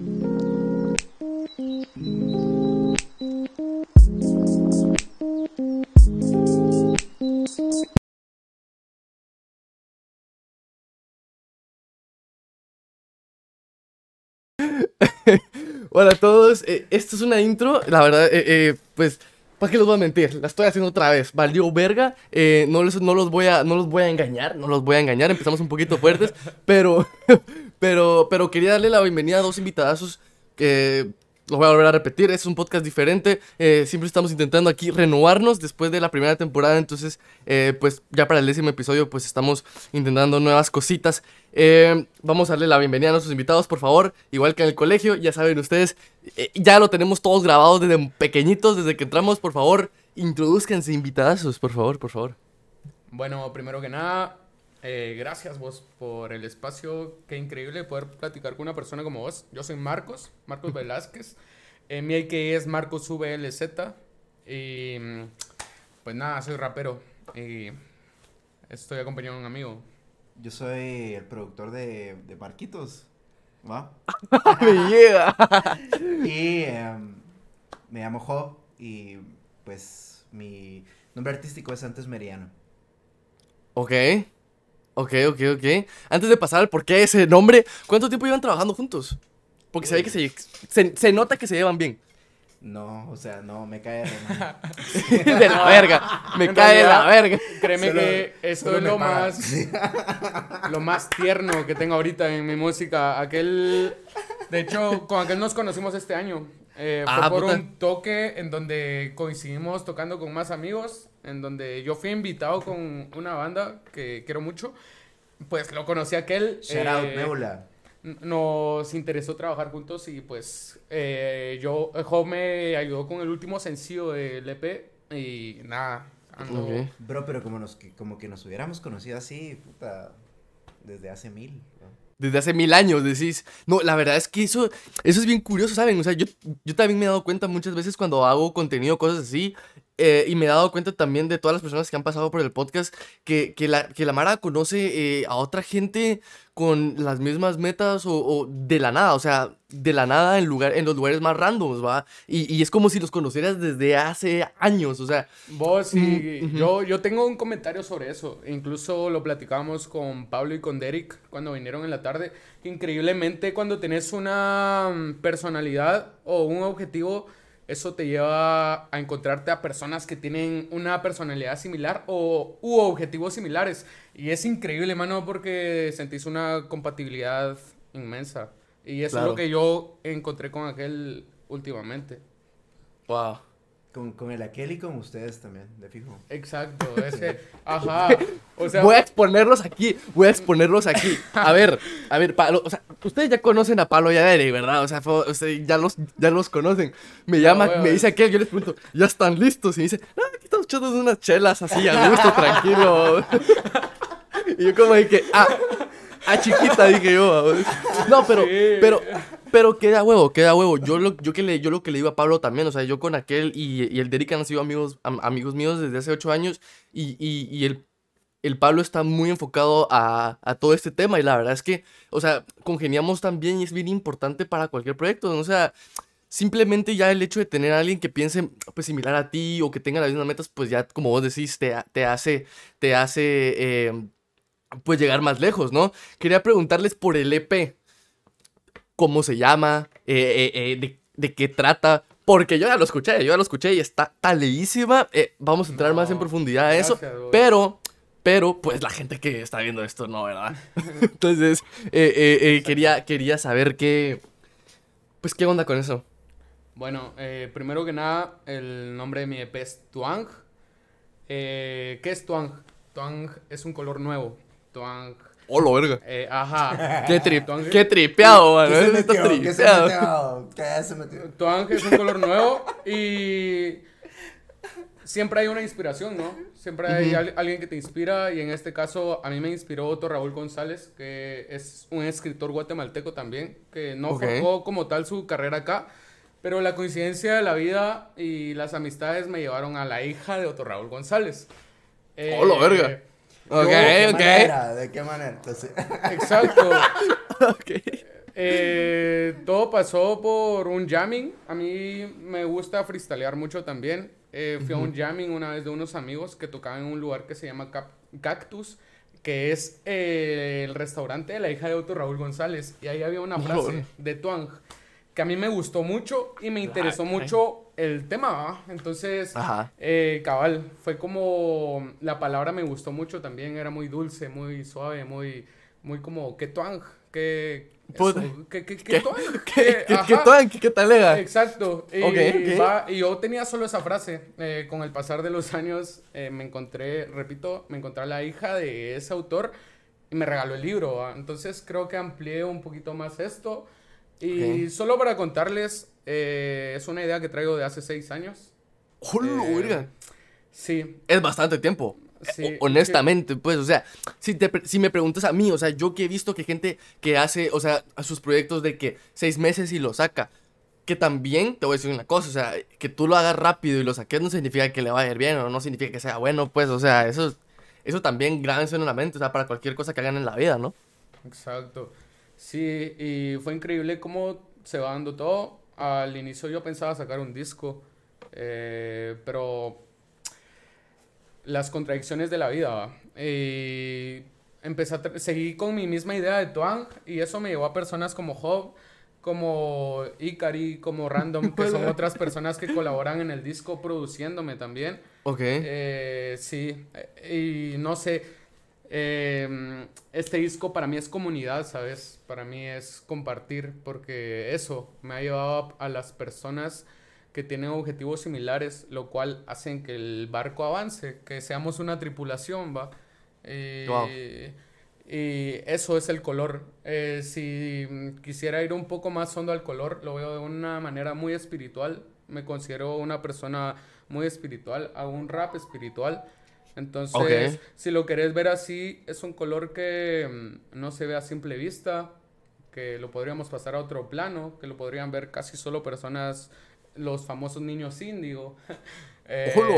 Hola a todos, eh, esto es una intro, la verdad, eh, eh, pues, ¿para qué los voy a mentir? La estoy haciendo otra vez, valió verga, eh, no, les- no, los voy a, no los voy a engañar, no los voy a engañar, empezamos un poquito fuertes, pero, pero, pero quería darle la bienvenida a dos invitadazos que lo voy a volver a repetir, es un podcast diferente, eh, siempre estamos intentando aquí renovarnos después de la primera temporada, entonces, eh, pues ya para el décimo episodio, pues estamos intentando nuevas cositas. Eh, vamos a darle la bienvenida a nuestros invitados, por favor, igual que en el colegio, ya saben ustedes, ya lo tenemos todos grabados desde pequeñitos, desde que entramos, por favor, introduzcanse invitadazos, por favor, por favor. Bueno, primero que nada, eh, gracias vos por el espacio. Qué increíble poder platicar con una persona como vos. Yo soy Marcos, Marcos Velázquez. Eh, mi IK es Marcos VLZ. Y pues nada, soy rapero. Y estoy acompañado de un amigo. Yo soy el productor de, de Marquitos, ¿va? Me llega. Y em, me llamo Jo y pues mi nombre artístico es Antes Meriano. Ok, ok, ok, ok. Antes de pasar al por qué ese nombre, ¿cuánto tiempo llevan trabajando juntos? Porque se ve que se, se, se nota que se llevan bien. No, o sea, no, me cae mal. de la verga, me En cae de la verga. Créeme Solo- que esto es lo paga. más, lo más tierno que tengo ahorita en mi música. Aquel, de hecho, con aquel nos conocimos este año. Eh, fue Ah, por puta. un toque en donde coincidimos tocando con más amigos, en donde yo fui invitado con una banda que quiero mucho. Pues lo conocí a aquel. Shout out, eh, Nebula. n- nos interesó trabajar juntos y pues eh, yo, Jo me ayudó con el último sencillo del EP y nada, ando-. Bro, pero como, nos, que- como que nos hubiéramos conocido así, puta, desde hace mil. ¿no? Desde hace mil años decís. No, la verdad es que eso, eso es bien curioso, ¿saben? O sea, yo, yo también me he dado cuenta muchas veces cuando hago contenido, cosas así. Eh, y me he dado cuenta también de todas las personas que han pasado por el podcast que, que, la, que la Mara conoce eh, a otra gente con las mismas metas o, o de la nada, o sea, de la nada en, lugar, en los lugares más randoms, ¿va? Y, y es como si los conocieras desde hace años, o sea, Vos y Mm, ujú. yo, yo tengo un comentario sobre eso. Incluso lo platicábamos con Pablo y con Derek cuando vinieron en la tarde. Increíblemente, cuando tenés una mm, personalidad o un objetivo, eso te lleva a encontrarte a personas que tienen una personalidad similar o u objetivos similares. Y es increíble, mano, porque sentís una compatibilidad inmensa. Y eso Claro. es lo que yo encontré con aquel últimamente. wow. Con, con el aquel y con ustedes también, de fijo. Exacto, es que, ajá, o sea, voy a exponerlos aquí, voy a exponerlos aquí. A ver, a ver, Pablo, o sea, ustedes ya conocen a Pablo y a Derek, ¿verdad? O sea, fue- ustedes ya los, ya los conocen. Me llama, me dice aquel, yo les pregunto, ¿ya están listos? Y me dice, no, aquí estamos echando unas chelas así, a gusto, tranquilo. y yo como dije, ah, a chiquita, dije yo. No, pero, Sí. pero, pero queda huevo, queda huevo. Yo lo, yo que le, yo lo que le digo a Pablo también, o sea, yo con aquel y, el Derek han sido amigos, am- amigos míos desde hace ocho años y, y, el, el Pablo está muy enfocado a, todo este tema y la verdad es que, o sea, congeniamos también y es bien importante para cualquier proyecto, ¿no? o sea, simplemente ya el hecho de tener a alguien que piense pues similar a ti o que tenga las mismas metas, pues ya como vos decís, te, te hace, te hace, eh, pues llegar más lejos, ¿no? Quería preguntarles por el EP, cómo se llama, eh, eh, eh, de, de qué trata, porque yo ya lo escuché, yo ya lo escuché y está taleísima. Vamos a entrar más en profundidad a eso, gracias, pero, pero, pues la gente que está viendo esto no, ¿verdad? Entonces, quería, quería saber qué, pues qué onda con eso. bueno, eh, primero que nada, el nombre de mi EP es Tuang. Eh, ¿Qué es Tuang? Tuang es un color nuevo. Tuang, Hola, verga. eh, ajá. Qué, tri- Tuang- qué tripeado, mano. ¿Qué se eso está metió? ¿Qué se tripeado. metió? ¿Qué se metió? Tuang es un color nuevo y siempre hay una inspiración, ¿no? Siempre hay al- alguien que te inspira y en este caso a mí me inspiró Otto Raúl González, que es un escritor guatemalteco también, que no Ok. forjó como tal su carrera acá, pero la coincidencia de la vida y las amistades me llevaron a la hija de Otto Raúl González. Eh, Hola, verga. Ok, ¿De qué ok. manera? ¿De qué manera? Entonces, Exacto. Ok. Eh, todo pasó por un jamming. A mí me gusta freestylear mucho también. Eh, fui a un jamming una vez de unos amigos que tocaban en un lugar que se llama Cactus, que es eh, el restaurante de la hija de Otto Raúl González. Y ahí había una frase de Tuang que a mí me gustó mucho y me interesó mucho el tema. Entonces, cabal, fue como la palabra me gustó mucho también. Era muy dulce, muy suave, muy, muy como que Tuang, que ¿Qué, qué, qué, ¿Qué, qué, qué talega? Exacto. Y, y yo tenía solo esa frase. Eh, con el pasar de los años eh, me encontré, repito, me encontré a la hija de ese autor y me regaló el libro. Entonces creo que amplié un poquito más esto. Y solo para contarles, eh, es una idea que traigo de hace seis años. ¡Hola, Sí. Es bastante tiempo. Sí, honestamente, pues, o sea, si, te, si me preguntas a mí, o sea, yo que he visto que gente que hace, o sea, a sus proyectos de que seis meses y lo saca, que también, te voy a decir una cosa, o sea, que tú lo hagas rápido y lo saques no significa que le vaya a ir bien o no significa que sea bueno, pues, o sea, eso, eso también grábense en la mente, o sea, para cualquier cosa que hagan en la vida, ¿no? Exacto. Sí, y fue increíble cómo se va dando todo. Al inicio yo pensaba sacar un disco, eh, pero las contradicciones de la vida. Empecé a seguí con mi misma idea de Tuang y eso me llevó a personas como Job, como Ikari, como Random, que son otras personas que colaboran en el disco produciéndome también. Ok. Eh, sí, y no sé, em, este disco para mí es comunidad, ¿sabes? Para mí es compartir, porque eso me ha llevado a las personas que tienen objetivos similares, lo cual hacen que el barco avance, que seamos una tripulación, ¿va? Eh, y eso es el color. Eh, si quisiera ir un poco más hondo al color, lo veo de una manera muy espiritual. Me considero una persona muy espiritual, hago un rap espiritual. Entonces, si lo querés ver así, es un color que mm, no se ve a simple vista, que lo podríamos pasar a otro plano, que lo podrían ver casi solo personas los famosos niños índigo. eh, voy,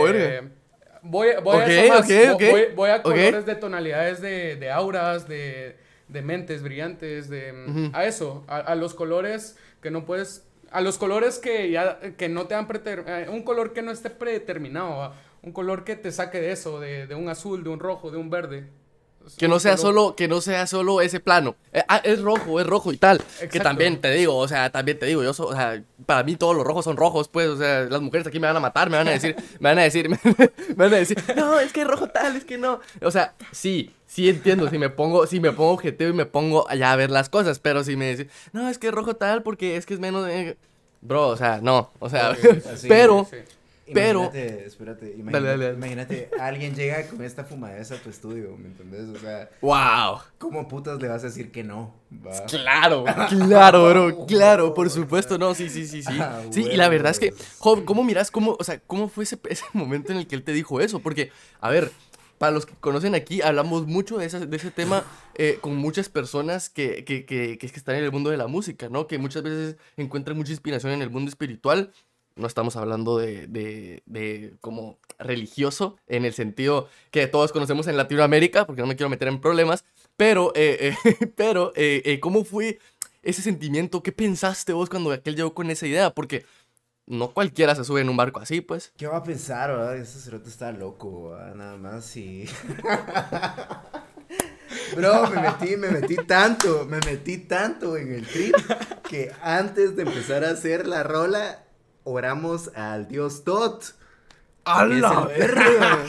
voy, a voy, voy, a colores de tonalidades de, de auras, de, de, mentes brillantes, de a eso, a, los colores que no puedes, a los colores que ya que no te han eh, un color que no esté predeterminado, un color que te saque de eso, de, de un azul, de un rojo, de un verde. Que no sea solo, que no sea solo ese plano. Eh, ah, es rojo, es rojo y tal. Que también te digo, o sea, también te digo, yo, o sea, para mí todos los rojos son rojos, pues, o sea, las mujeres aquí me van a matar, me van a decir, me van a decir, me, van a decir, no, es que es rojo tal, es que no. O sea, sí, sí entiendo, si me pongo, si me pongo objetivo y me pongo allá a ver las cosas, pero si me dicen, no, es que es rojo tal porque es que es menos, bro, o sea, no, o sea, pero... Pero. Espérate, imagínate, imagínate, alguien llega con esta fumadeza a tu estudio, ¿me entendés? O sea. ¡Wow! ¿Cómo putas le vas a decir que no? Claro, claro, bro, claro, por supuesto, no, sí, sí, sí, sí. Ah, sí, y la verdad es que, Job, ¿cómo miras cómo, o sea, cómo fue ese, ese momento en el que él te dijo eso? Porque, a ver, para los que conocen aquí, hablamos mucho de ese, de ese tema eh, con muchas personas que, que, que, que, están en el mundo de la música, ¿no? Que muchas veces encuentran mucha inspiración en el mundo espiritual no estamos hablando de, de, de, como religioso en el sentido que todos conocemos en Latinoamérica, porque no me quiero meter en problemas, pero, eh, eh, pero eh, ¿cómo fue ese sentimiento? ¿Qué pensaste vos cuando aquel llegó con esa idea? Porque no cualquiera se sube en un barco así, pues. ¿Qué va a pensar, verdad? Ese cerote está loco, nada más y... Bro, me metí, me metí tanto, me metí tanto en el trip que antes de empezar a hacer la rola oramos al dios Tot. ¡A la verga!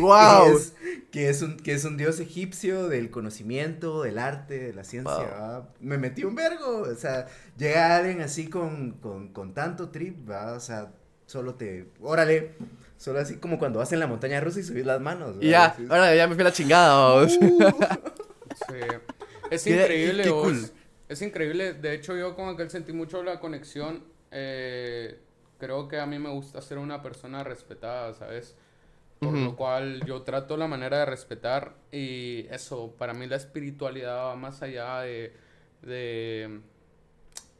¡Wow! Que es, un, que es un dios egipcio del conocimiento, del arte, de la ciencia. Me metí un vergo. O sea, llega alguien así con, con, con tanto trip, ¿va? O sea, solo te. Órale. Solo así como cuando vas en la montaña rusa y subís las manos. Ya, ahora ya me fui la chingada. Uh. sí. Es increíble, Es increíble. De hecho, yo con aquel sentí mucho la conexión eh, creo que a mí me gusta ser una persona respetada, ¿sabes? Por lo cual yo trato la manera de respetar y eso, para mí la espiritualidad va más allá de, de,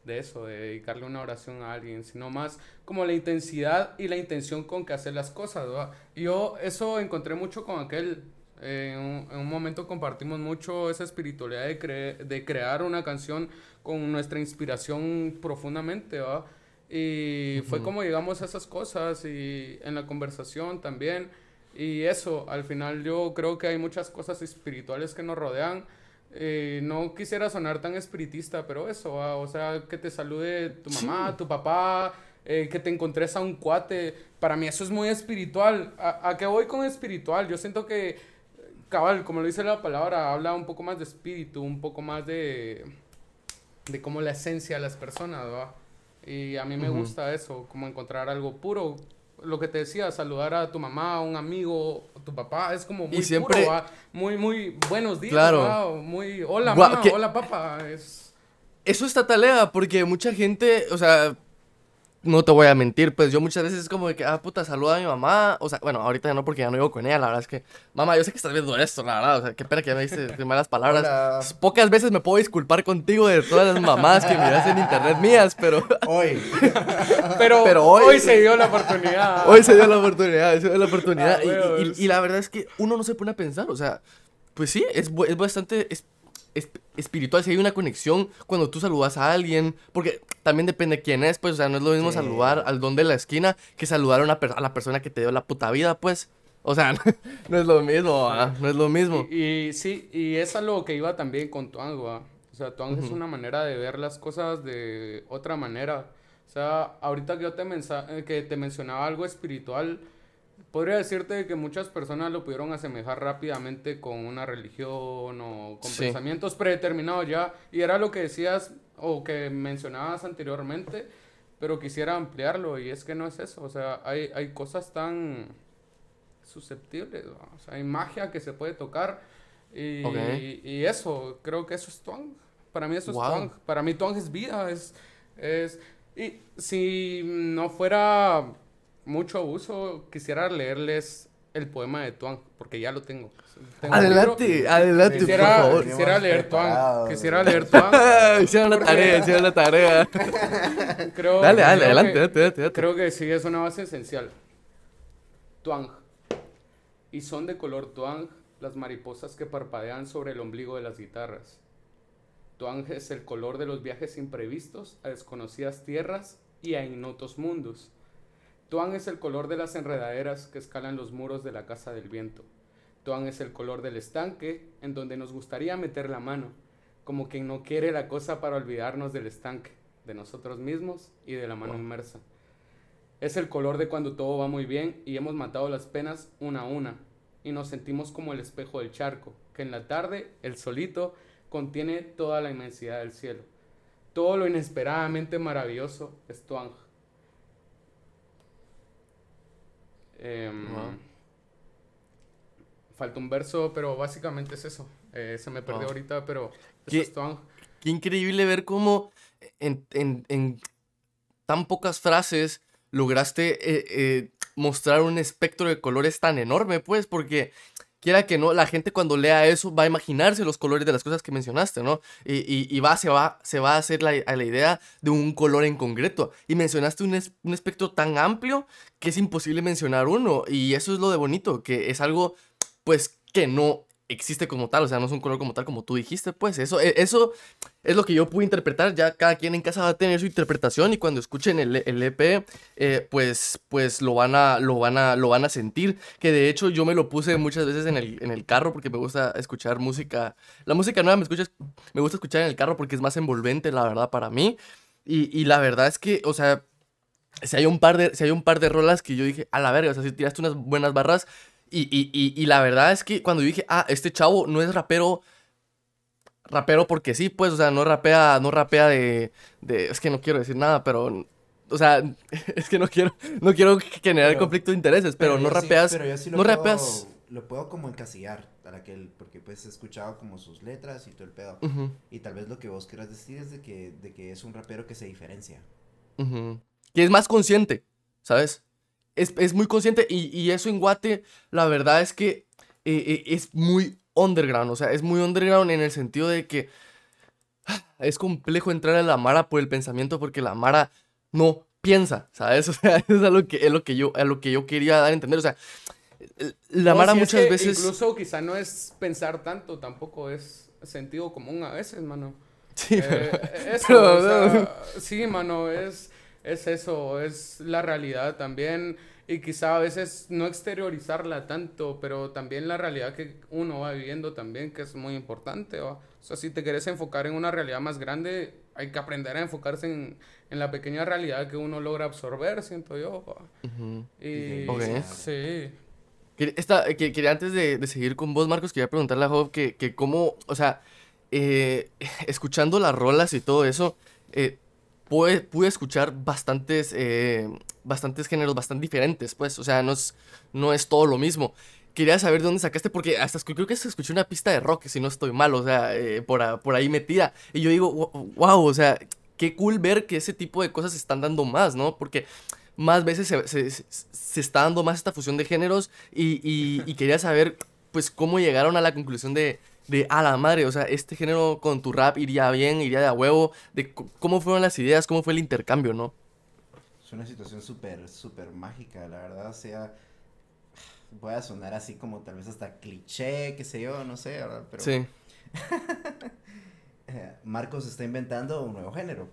de eso, de dedicarle una oración a alguien, sino más como la intensidad y la intención con que hacer las cosas, ¿verdad? Yo eso encontré mucho con aquel, Eh, en, un, en, un, momento compartimos mucho esa espiritualidad de, cre de crear una canción con nuestra inspiración profundamente, ¿va? Y uh -huh. fue como llegamos a esas cosas y en la conversación también. Y eso, al final yo creo que hay muchas cosas espirituales que nos rodean. Eh, no quisiera sonar tan espiritista, pero eso, ¿va? o sea, que te salude tu mamá, sí. tu papá, eh, que te encontres a un cuate. Para mí eso es muy espiritual. ¿A, ¿A qué voy con espiritual? Yo siento que, cabal, como lo dice la palabra, habla un poco más de espíritu, un poco más de, de como la esencia de las personas, ¿va? Y a mí me uh -huh. gusta eso, como encontrar algo puro. Lo que te decía, saludar a tu mamá, a un amigo, a tu papá, es como muy y siempre... puro. Muy, muy buenos días, Claro. Muy, hola, mamá, que- hola, papá. Es... Eso está talea, porque mucha gente, o sea, no te voy a mentir, pues yo muchas veces es como de que, ah, puta, saluda a mi mamá. O sea, bueno, ahorita ya no porque ya no vivo con ella, la verdad es que, mamá, yo sé que estás viendo esto, la verdad, o sea, qué pena que ya me dices malas palabras. Hola. Pocas veces me puedo disculpar contigo de todas las mamás que miras en internet mías, pero Hoy. Pero, Pero hoy... hoy- se dio la oportunidad. hoy se dio la oportunidad, se dio la oportunidad. Ah, y- huevos. y, y- y la verdad es que uno no se pone a pensar, o sea, pues sí, es, es bastante es- es- espiritual, si hay una conexión cuando tú saludas a alguien, porque también depende quién es, pues, o sea, no es lo mismo Sí. saludar al don de la esquina que saludar a, una a la persona que te dio la puta vida, pues. O sea, no es lo mismo, ah, no es lo mismo. Y, y sí, y es a lo que iba también con Tuang. O sea, Tuang es una manera de ver las cosas de otra manera. O sea, ahorita que yo te, eh, que te mencionaba algo espiritual, podría decirte que muchas personas lo pudieron asemejar rápidamente con una religión o con Sí. pensamientos predeterminados ya. Y era lo que decías o que mencionabas anteriormente, pero quisiera ampliarlo y es que no es eso. O sea, hay, hay cosas tan susceptibles, ¿va? o sea, hay magia que se puede tocar y, Ok. y eso, creo que eso es Tuang. Para mí eso Wow. es Tuang. Para mí Tuang es vida, es, es... Y si no fuera mucho abuso, quisiera leerles el poema de Tuang, porque ya lo tengo. Adelante, adelante, Quisiera, por favor. quisiera leer Tuang. preparado. Quisiera leer Tuang. hicieron la tarea, hicieron la tarea. Creo, Dale, dale, creo adelante, que- date, date, date. Creo que sí, es una base esencial. Tuang. Y son de color tuang las mariposas que parpadean sobre el ombligo de las guitarras. Tuang es el color de los viajes imprevistos a desconocidas tierras y a ignotos mundos. Tuang es el color de las enredaderas que escalan los muros de la casa del viento. Tuang es el color del estanque en donde nos gustaría meter la mano, como quien no quiere la cosa para olvidarnos del estanque, de nosotros mismos y de la mano Wow. inmersa. Es el color de cuando todo va muy bien y hemos matado las penas una a una y nos sentimos como el espejo del charco, que en la tarde, el solito, contiene toda la inmensidad del cielo. Todo lo inesperadamente maravilloso es Tuang. Em, Wow. Falta un verso, pero básicamente es eso. Eh, se me perdió Wow. ahorita, pero eso ¿Qué- es Tuang. Qué increíble ver cómo en, en- en tan pocas frases lograste eh, eh, mostrar un espectro de colores tan enorme, pues, porque quiera que no, la gente cuando lea eso va a imaginarse los colores de las cosas que mencionaste, ¿no? Y, y- va, se, va, se va a hacer la, a la idea de un color en concreto. Y mencionaste un, un espectro tan amplio que es imposible mencionar uno. Y eso es lo de bonito, que es algo, pues, que no existe como tal, o sea, no es un color como tal como tú dijiste, pues eso, e- eso es lo que yo pude interpretar, ya cada quien en casa va a tener su interpretación y cuando escuchen el, el EP, eh, pues, pues lo van, a, lo, van a, lo van a sentir, que de hecho yo me lo puse muchas veces en el, en el carro porque me gusta escuchar música, la música nueva me, escucha, me gusta escuchar en el carro porque es más envolvente, la verdad, para mí, y, y la verdad es que, o sea, si hay un par de, si hay un par de rolas que yo dije, a la verga, o sea, si tiraste unas buenas barras. Y, y, y, y la verdad es que cuando yo dije, ah, este chavo no es rapero, rapero porque sí, pues, o sea, no rapea, no rapea de, de, es que no quiero decir nada, pero, o sea, es que no quiero, no quiero generar Pero- conflicto de intereses, pero, no sí- rapeas, pero yo sí lo no puedo- rapeas. Lo puedo como encasillar para que él, porque pues he escuchado como sus letras y todo el pedo. Y tal vez lo que vos quieras decir es de que, de que es un rapero que se diferencia. Que es más consciente, ¿sabes? Es, es muy consciente y, y eso en Guate, la verdad es que eh, eh, es muy underground, o sea, es muy underground en el sentido de que ah, es complejo entrar a la Mara por el pensamiento porque la Mara no piensa, ¿sabes? O sea, eso es a lo que, es lo que yo, a lo que yo quería dar a entender, o sea, La No, Mara es muchas que veces... Incluso quizá no es pensar tanto, tampoco es sentido común a veces, mano. Sí, Eh, pero- eso, pero- o sea, sí, mano, es, es eso, es la realidad también. Y quizá a veces no exteriorizarla tanto, pero también la realidad que uno va viviendo también, que es muy importante. ¿va? O sea, si te quieres enfocar en una realidad más grande, hay que aprender a enfocarse en, en la pequeña realidad que uno logra absorber, siento yo. Y Ok. sí. Esta- que- quería antes de, de seguir con vos, Marcos, quería preguntarle a Job que, que cómo, o sea, eh, escuchando las rolas y todo eso, eh, pude, escuchar bastantes, eh, bastantes géneros bastante diferentes, pues, o sea, no es, todo lo mismo. Quería saber de dónde sacaste, porque hasta creo que se escuchó una pista de rock, si no estoy mal, o sea, eh, por, ahí metida. Y yo digo, wow, o sea, qué cool ver que ese tipo de cosas se están dando más, ¿no? Porque más veces se, está dando más esta fusión de géneros y- y quería saber, pues, cómo llegaron a la conclusión de, de, a la madre, o sea, este género con tu rap iría bien, iría de a huevo, de cómo fueron las ideas, cómo fue el intercambio, ¿no? Es una situación súper, súper mágica, la verdad, o sea, voy a sonar así como tal vez hasta cliché, qué sé yo, no sé, ¿verdad? Pero Sí. eh, Marcos está inventando un nuevo género,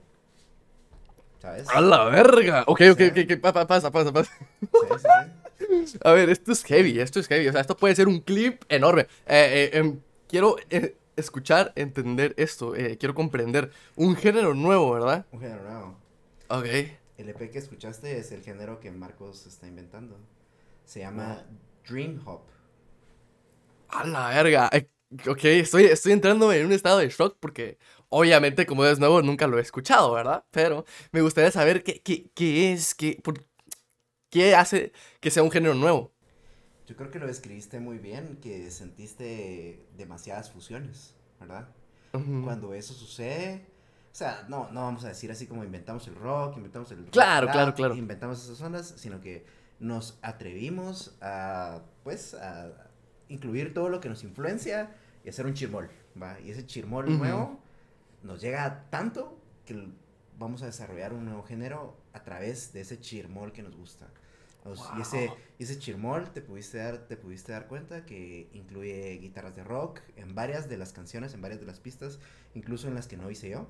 ¿sabes? ¡A la verga! Ok, ok, Sí. ok, ok, pa- pa- pasa, pasa, pasa. Sí, sí, sí. A ver, esto es heavy, esto es heavy, o sea, esto puede ser un clip enorme. Eh, eh, em, quiero eh, escuchar, entender esto, eh, quiero comprender un género nuevo, ¿verdad? Un género nuevo. Ok. El EP que escuchaste es el género que Marcos está inventando. Se llama Dream Hop. A la verga. Eh, Ok, estoy, estoy entrando en un estado de shock porque obviamente como es nuevo nunca lo he escuchado, ¿verdad? Pero me gustaría saber qué, qué, qué es, qué, por- qué hace que sea un género nuevo. Yo creo que lo describiste muy bien, que sentiste demasiadas fusiones, ¿verdad? Cuando eso sucede, o sea, no, no vamos a decir así como inventamos el rock, inventamos el Claro, claro, claro. inventamos esas ondas, sino que nos atrevimos a, pues, a incluir todo lo que nos influencia y hacer un chirmol, ¿va? Y ese chirmol nuevo nos llega tanto que vamos a desarrollar un nuevo género a través de ese chirmol que nos gusta. Nos- Y ese, Wow. y ese chirmol te pudiste, dar, te pudiste dar cuenta que incluye guitarras de rock en varias de las canciones, en varias de las pistas, incluso en las que no hice yo.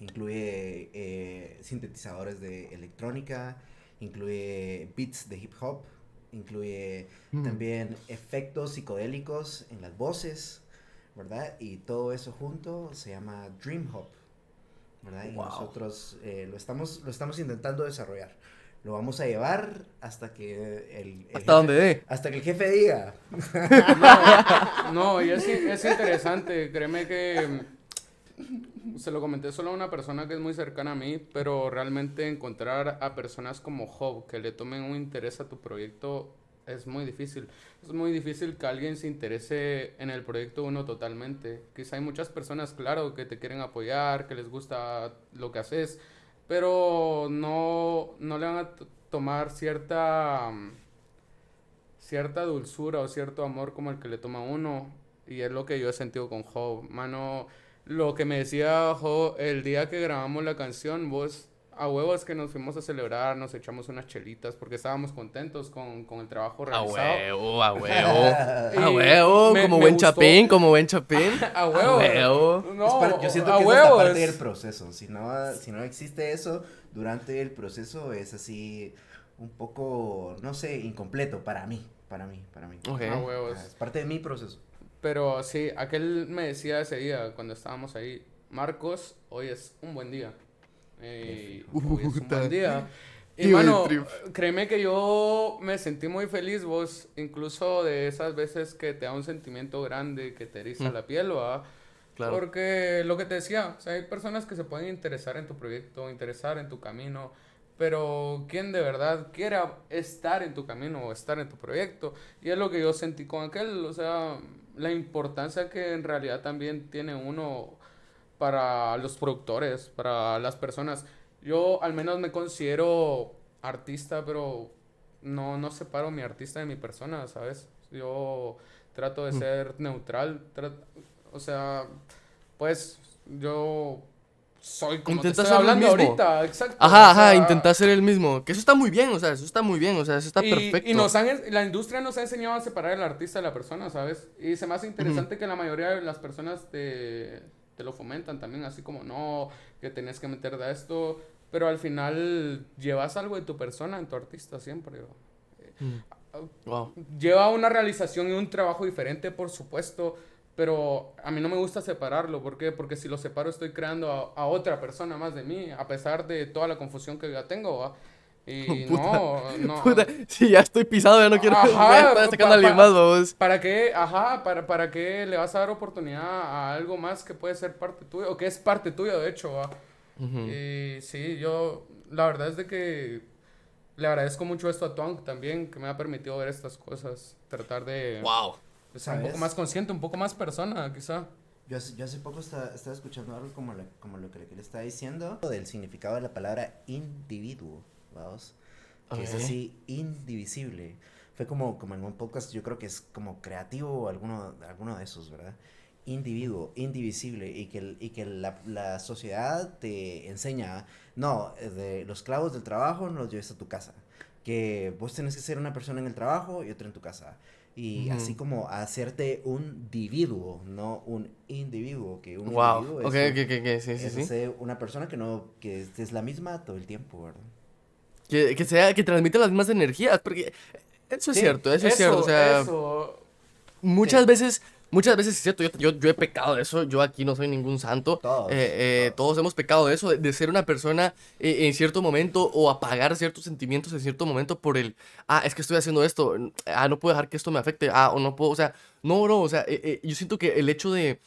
Incluye eh, sintetizadores de electrónica, incluye beats de hip hop, incluye Mm. también efectos psicodélicos en las voces, ¿verdad? Y todo eso junto se llama Dream Hop, ¿verdad? Y Wow. nosotros eh, lo, estamos, lo estamos intentando desarrollar. Lo vamos a llevar hasta que el, el Hasta jefe- donde dé. hasta que el jefe diga. No, no, y es, es interesante, créeme que mm, se lo comenté solo a una persona que es muy cercana a mí, pero realmente encontrar a personas como Job que le tomen un interés a tu proyecto es muy difícil. Es muy difícil que alguien se interese en el proyecto uno totalmente. Quizá hay muchas personas, claro, que te quieren apoyar, que les gusta lo que haces, pero no, no le van a tomar cierta... mm, cierta dulzura o cierto amor como el que le toma uno. Y es lo que yo he sentido con Job. Mano, lo que me decía Job el día que grabamos la canción, vos a huevos que nos fuimos a celebrar, nos echamos unas chelitas porque estábamos contentos con, con el trabajo A realizado. huevo, a huevo. A huevo, me- como me buen gustó. chapín, como buen chapín. A huevo. A huevo. No, Es par- yo siento a que es parte es- del proceso. Si no, si no existe eso durante el proceso, es así un poco, no sé, incompleto para mí. Para mí, para mí. Ok. A huevos. Ah, Es parte de mi proceso. Pero sí, aquel me decía ese día cuando estábamos ahí, Marcos, hoy es un buen día. Eh, un día. Y mano, créeme que yo me sentí muy feliz, vos, incluso de esas veces que te da un sentimiento grande, que te eriza Mm. la piel, ¿va? Claro. Porque lo que te decía, o sea, hay personas que se pueden interesar en tu proyecto, interesar en tu camino, pero ¿quién de verdad quiera estar en tu camino o estar en tu proyecto? Y es lo que yo sentí con aquel, o sea, la importancia que en realidad también tiene uno para los productores, para las personas. Yo al menos me considero artista, pero no, no separo mi artista de mi persona, ¿sabes? Yo trato de ser neutral, tra- o sea, pues yo soy como Intenta te estoy hablando ahorita, exacto. Ajá, o ajá, sea, intentar ser el mismo. Que eso está muy bien, o sea, eso está muy bien, o sea, eso está y, perfecto. Y nos han, la industria nos ha enseñado a separar el artista de la persona, ¿sabes? Y se me hace interesante que la mayoría de las personas te, te lo fomentan también, así como, no, que tenés que meter de esto, pero al final llevas algo de tu persona en tu artista siempre. ¿va? Wow. Lleva una realización y un trabajo diferente, por supuesto, pero a mí no me gusta separarlo. ¿Por qué? Porque si lo separo estoy creando a, a otra persona más de mí, a pesar de toda la confusión que ya tengo. ¿va? Y no, no. Puta, si ya estoy pisado, ya no quiero Ajá, voy a estar sacando pa- a alguien más, vamos. ¿Para qué? Ajá, para, ¿para qué le vas a dar oportunidad a algo más que puede ser parte tuya? O que es parte tuya, de hecho, ¿va? Y sí, yo, la verdad es de que le agradezco mucho esto a Tonk también, que me ha permitido ver estas cosas. Tratar de, Wow. un poco más consciente, un poco más persona, quizá. Yo hace, yo hace poco estaba, estaba escuchando algo como, la- como lo que le, que le estaba diciendo del significado de la palabra individuo, Que es Ok. así, indivisible. Fue como, como en un podcast, yo creo que es como creativo o alguno, alguno de esos, ¿verdad? Individuo, indivisible, y que, y que la, la sociedad te enseña, no, eh, de los clavos del trabajo no los lleves a tu casa, que vos tenés que ser una persona en el trabajo y otra en tu casa. Y Ujú. así como hacerte un individuo, no un individuo, que un Wow. individuo es, ok, ok, ok, sí, sí, es sí. una persona que no, que es, es la misma todo el tiempo, ¿verdad? Que, que sea, que transmite las mismas energías, porque eso es Sí, cierto, eso, es cierto, o sea, eso. muchas Sí. veces, muchas veces es cierto, yo, yo, yo he pecado de eso, yo aquí no soy ningún santo, Todos, eh, eh, todos hemos pecado de eso, de, de ser una persona eh, en cierto momento o apagar ciertos sentimientos en cierto momento por el, ah, es que estoy haciendo esto, ah, no puedo dejar que esto me afecte, ah, o no puedo, o sea, no, bro, o sea, yo siento que el hecho de,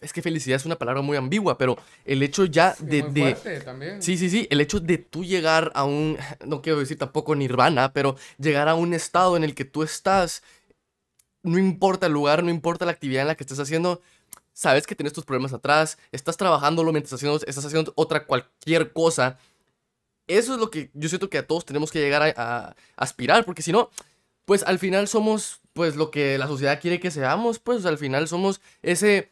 es que felicidad es una palabra muy ambigua, pero el hecho ya Sí, de... muy de también. Sí, sí, sí, el hecho de tú llegar a un, no quiero decir tampoco nirvana, pero llegar a un estado en el que tú estás, no importa el lugar, no importa la actividad en la que estés haciendo, sabes que tienes tus problemas atrás, estás trabajándolo mientras haciendo, estás haciendo otra cualquier cosa. Eso es lo que yo siento que a todos tenemos que llegar a, a aspirar, porque si no, pues al final somos pues lo que la sociedad quiere que seamos, pues al final somos ese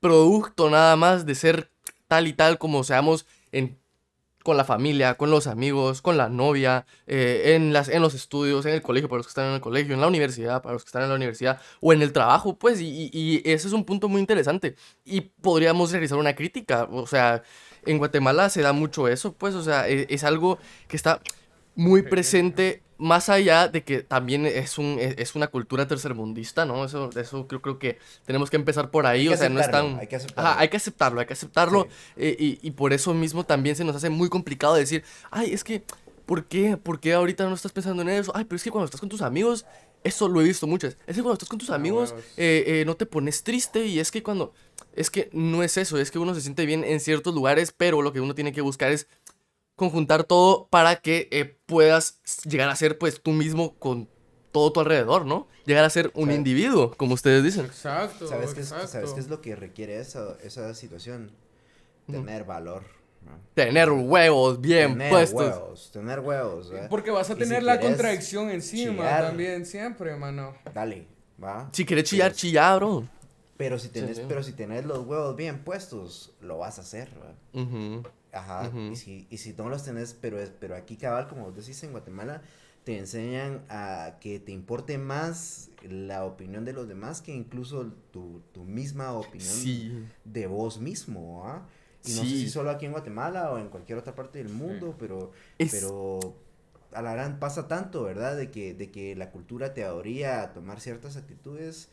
producto nada más de ser tal y tal como seamos en, con la familia, con los amigos, con la novia, eh, en, las, en los estudios, en el colegio para los que están en el colegio, en la universidad para los que están en la universidad o en el trabajo, pues, y, y- ese es un punto muy interesante. Y podríamos realizar una crítica, o sea, en Guatemala se da mucho eso, pues, o sea, e- es, algo que está muy presente más allá de que también es, un, es, es una cultura tercermundista, ¿no? Eso, eso creo, creo que tenemos que empezar por ahí, o sea, no es tan... hay que aceptarlo. Ajá, hay que aceptarlo, hay que aceptarlo. Sí. eh, y, y por eso mismo también se nos hace muy complicado decir, ay, es que, ¿por qué? ¿Por qué ahorita no estás pensando en eso? Ay, pero es que cuando estás con tus amigos, eso lo he visto muchas. Es que cuando estás con tus amigos, eh, eh, no te pones triste y es que cuando... Es que no es eso, es que uno se siente bien en ciertos lugares, pero lo que uno tiene que buscar es conjuntar todo para que eh, puedas llegar a ser pues tú mismo con todo tu alrededor, ¿no? Llegar a ser un individuo, como ustedes dicen. Exacto, ¿Sabes qué, es. ¿Sabes qué es lo que requiere esa, esa situación? Tener valor. ¿no? Tener huevos bien tener puestos. huevos, tener huevos. ¿eh? Porque vas a si tener la contradicción encima chillar, también, siempre, mano. Dale, va. Si quieres chillar, Pero- chillar, bro. Pero si tenés, sí. pero si tenés los huevos bien puestos, lo vas a hacer. Ujú. Ajá. Y, si, y si no los tenés, pero, es, pero aquí cabal, como vos decís en Guatemala, te enseñan a que te importe más la opinión de los demás que incluso tu, tu misma opinión Sí. de vos mismo, ¿ah? Y no sé Sí. si solo aquí en Guatemala o en cualquier otra parte del mundo, pero, Es- pero a la gran pasa tanto, ¿verdad? De que, de que la cultura te orilla a tomar ciertas actitudes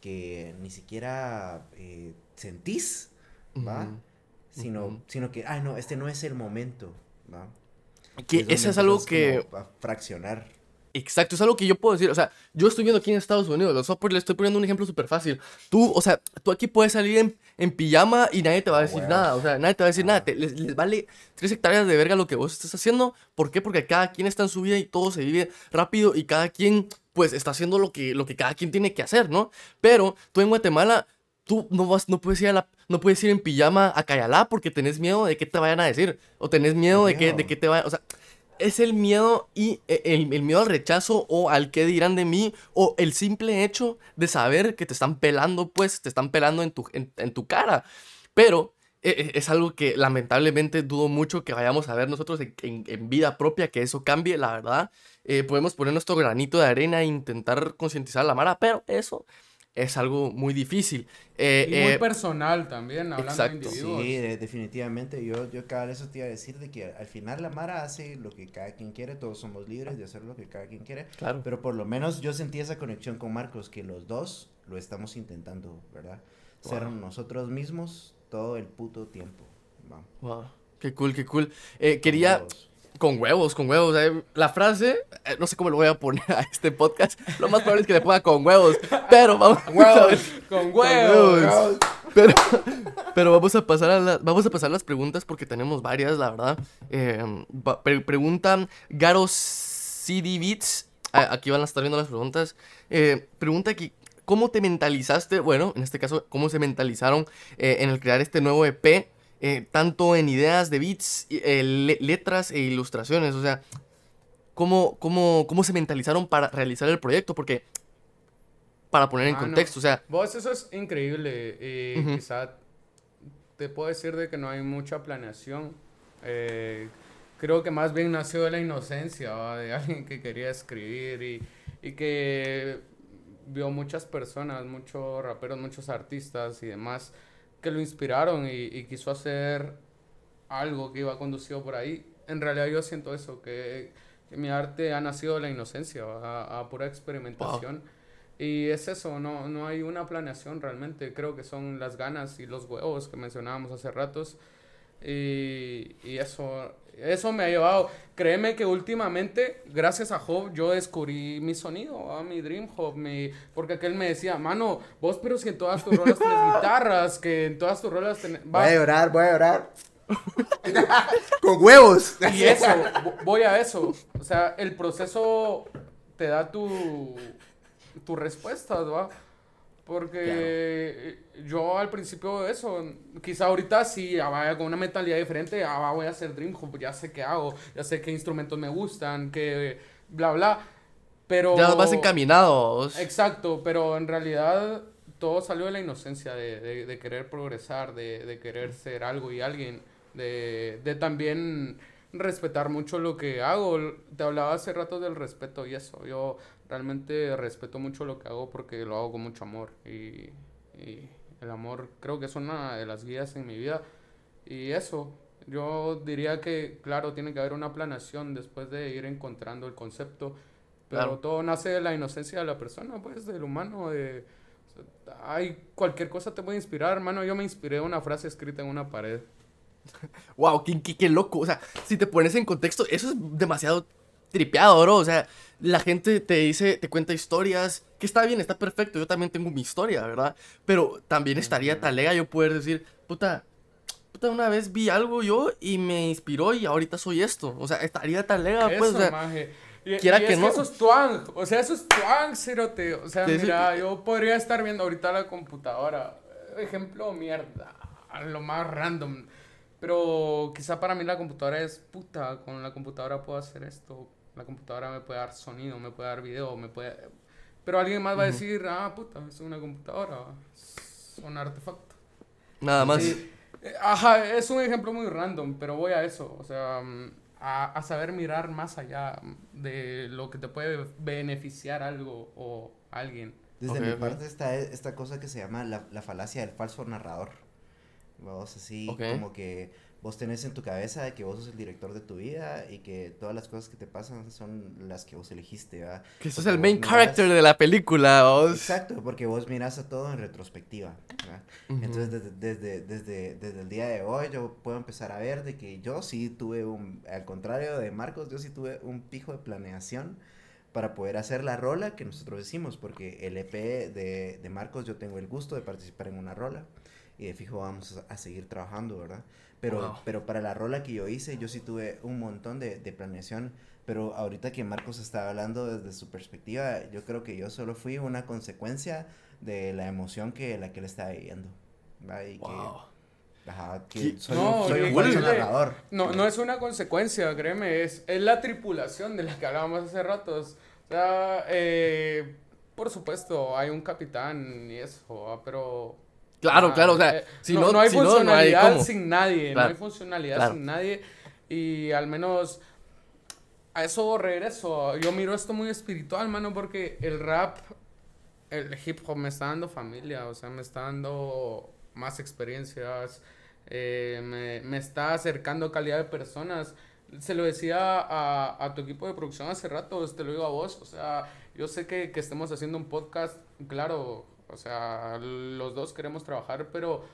que ni siquiera eh, sentís, ¿va? Sino, Ujú. sino que, ay, no, este no es el momento, ¿va? Que donde eso es algo que... a fraccionar. Exacto, es algo que yo puedo decir. O sea, yo estoy viendo aquí en Estados Unidos, los software, le estoy poniendo un ejemplo súper fácil. Tú, o sea, tú aquí puedes salir en, en pijama y nadie te va a Ah, decir nada. O sea, nadie te va a decir Ah. nada. te- les, les vale tres hectáreas de verga lo que vos estás haciendo. ¿Por qué? Porque cada quien está en su vida y todo se vive rápido y cada quien, pues, está haciendo lo que, lo que cada quien tiene que hacer, ¿no? Pero tú en Guatemala, tú no vas, no puedes ir a no puedes ir en pijama a Cayalá porque tenés miedo de qué te vayan a decir. O tenés miedo de que, de que te vayan, o sea, es el miedo y eh, el, el miedo al rechazo o al qué dirán de mí o el simple hecho de saber que te están pelando, pues te están pelando en tu, en tu cara. Pero e, e, es algo que lamentablemente dudo mucho que vayamos a ver nosotros en, vida propia, que eso cambie, la verdad. Eh, podemos poner nuestro granito de arena e intentar concientizar a la Mara, pero eso es algo muy difícil. Eh, y muy eh, personal también, hablando de individuos. Sí, definitivamente. Yo, yo cada vez te iba a decir de que al final la Mara hace lo que cada quien quiere, todos somos libres de hacer lo que cada quien quiere. Claro. Pero por lo menos yo sentí esa conexión con Marcos, que los dos lo estamos intentando, ¿verdad? Ser nosotros mismos todo el puto tiempo. Vamos. Wow. Qué cool, qué cool. Eh, quería... Con huevos, con huevos. Eh, la frase, eh, no sé cómo lo voy a poner a este podcast. Lo más probable es que le ponga con huevos. Pero vamos huevos, Con huevos. Pero, pero vamos, a pasar a vamos a pasar las preguntas porque tenemos varias, la verdad. Eh, preguntan Garo CD Beats. Aquí van a estar viendo las preguntas. pregunta aquí. ¿Cómo te mentalizaste? Bueno, en este caso, ¿cómo se mentalizaron en el crear este nuevo EP? Eh, tanto en ideas de beats, eh, letras e ilustraciones. O sea, ¿cómo, cómo, cómo se mentalizaron para realizar el proyecto? Porque, para poner en ah, contexto, o sea... Vos, eso es increíble. y Quizá te puedo decir de que no hay mucha planeación. Eh, creo que más bien nació de la inocencia, de alguien que quería escribir y, y que vio muchas personas, muchos raperos, muchos artistas y demás que lo inspiraron y, quiso hacer algo que iba conducido por ahí. En realidad yo siento eso, que, mi arte ha nacido de la inocencia, a, pura experimentación. Y es eso, no, no hay una planeación realmente, creo que son las ganas y los huevos que mencionábamos hace ratos. Y, y eso, eso me ha llevado. Créeme que últimamente, gracias a Job, yo descubrí mi sonido, a mi Dream Hop, mi... porque aquel me decía, mano, vos, pero si en todas tus rolas tienes guitarras, que en todas tus rolas tenés. Voy a llorar, voy a llorar. Con huevos. Y eso, voy a eso. O sea, el proceso te da tu, tu respuesta, ¿va? Porque yo al principio de eso, quizá ahorita sí vaya con una mentalidad diferente, ah, voy a hacer Dream ya sé qué hago, ya sé qué instrumentos me gustan, que bla, bla. Pero... Ya vas encaminado. Exacto, pero en realidad todo salió de la inocencia, de, de, querer progresar, de, de, querer ser algo y alguien, de, de también respetar mucho lo que hago. Te hablaba hace rato del respeto y eso. Yo realmente respeto mucho lo que hago porque lo hago con mucho amor y, el amor creo que es una de las guías en mi vida y eso yo diría que claro tiene que haber una planeación después de ir encontrando el concepto pero todo nace de la inocencia de la persona pues del humano de hay cualquier cosa te puede inspirar hermano yo me inspiré de una frase escrita en una pared wow qué, qué, qué loco o sea si te pones en contexto eso es demasiado tripeado, bro. O sea, la gente te dice, te cuenta historias, que está bien, está perfecto. Yo también tengo mi historia, ¿verdad? Pero también estaría talega yo poder decir, puta, puta, una vez vi algo yo y me inspiró y ahorita soy esto. O sea, estaría talega, pues. O sea, quiera que no. eso es twang. O sea, eso es twang, cerote. O sea, mira, yo podría estar viendo ahorita la computadora. Ejemplo, mierda. Lo más random. Pero quizá para mí la computadora es puta. Con la computadora puedo hacer esto la computadora me puede dar sonido, me puede dar video, me puede... Pero alguien más va a decir, ah, puta, es una computadora, es un artefacto. Nada más. Eh, ajá, es un ejemplo muy random, pero voy a eso, o sea, mm, a, saber mirar más allá de lo que te puede beneficiar algo o alguien. Desde mi parte está esta cosa que se llama la, la falacia del falso narrador. Vamos así, como que vos tenés en tu cabeza de que vos sos el director de tu vida y que todas las cosas que te pasan son las que vos elegiste, ¿verdad? Que sos el main character de la película, vos. Exacto, porque vos mirás a todo en retrospectiva, Entonces, desde, desde, desde, desde, el día de hoy yo puedo empezar a ver de que yo sí tuve un, al contrario de Marcos, yo sí tuve un pijo de planeación para poder hacer la rola que nosotros decimos, porque el EP de, de Marcos yo tengo el gusto de participar en una rola y de fijo vamos a seguir trabajando, ¿verdad? Pero, pero para la rola que yo hice, yo sí tuve un montón de, de planeación. Pero ahorita que Marcos está hablando desde su perspectiva, yo creo que yo solo fui una consecuencia de la emoción que la que él estaba viviendo. Y que, ajá, que soy, no, soy un narrador. No, no es una consecuencia, créeme, es, es la tripulación de la que hablábamos hace ratos. O sea, eh, por supuesto, hay un capitán y eso, pero Claro, Ah, claro, o sea, eh, si no, no, no hay si no, no hay funcionalidad sin nadie, Claro, no hay funcionalidad claro. sin nadie. Y al menos a eso regreso. Yo miro esto muy espiritual, mano, porque el rap, el hip hop me está dando familia, o sea, me está dando más experiencias, eh, me, me está acercando calidad de personas. Se lo decía a, a tu equipo de producción hace rato, te lo digo a vos, o sea, yo sé que, que estemos haciendo un podcast, claro, o sea, los dos queremos trabajar, pero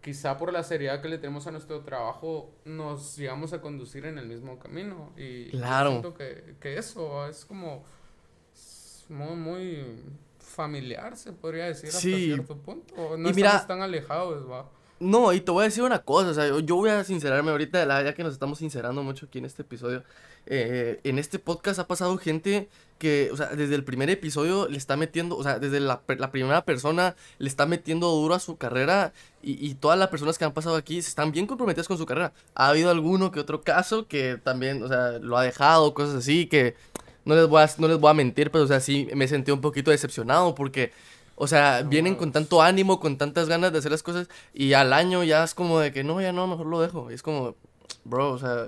quizá por la seriedad que le tenemos a nuestro trabajo, nos llegamos a conducir en el mismo camino. Y Claro. siento que, que eso es como es muy, muy familiar, se podría decir, hasta Sí. cierto punto. No Y mira- estamos tan alejados, va. No, y te voy a decir una cosa, o sea, yo, voy a sincerarme ahorita, ya que nos estamos sincerando mucho aquí en este episodio. Eh, en este podcast ha pasado gente que, o sea, desde el primer episodio le está metiendo, o sea, desde la, la primera persona le está metiendo duro a su carrera y, y todas las personas que han pasado aquí están bien comprometidas con su carrera. Ha habido alguno que otro caso que también, o sea, lo ha dejado, cosas así, que no les voy a, no les voy a mentir, pero, o sea, sí me sentí un poquito decepcionado porque... O sea, vienen con tanto ánimo, con tantas ganas de hacer las cosas y al año ya es como de que no, ya no, mejor lo dejo. Y es como, bro, o sea,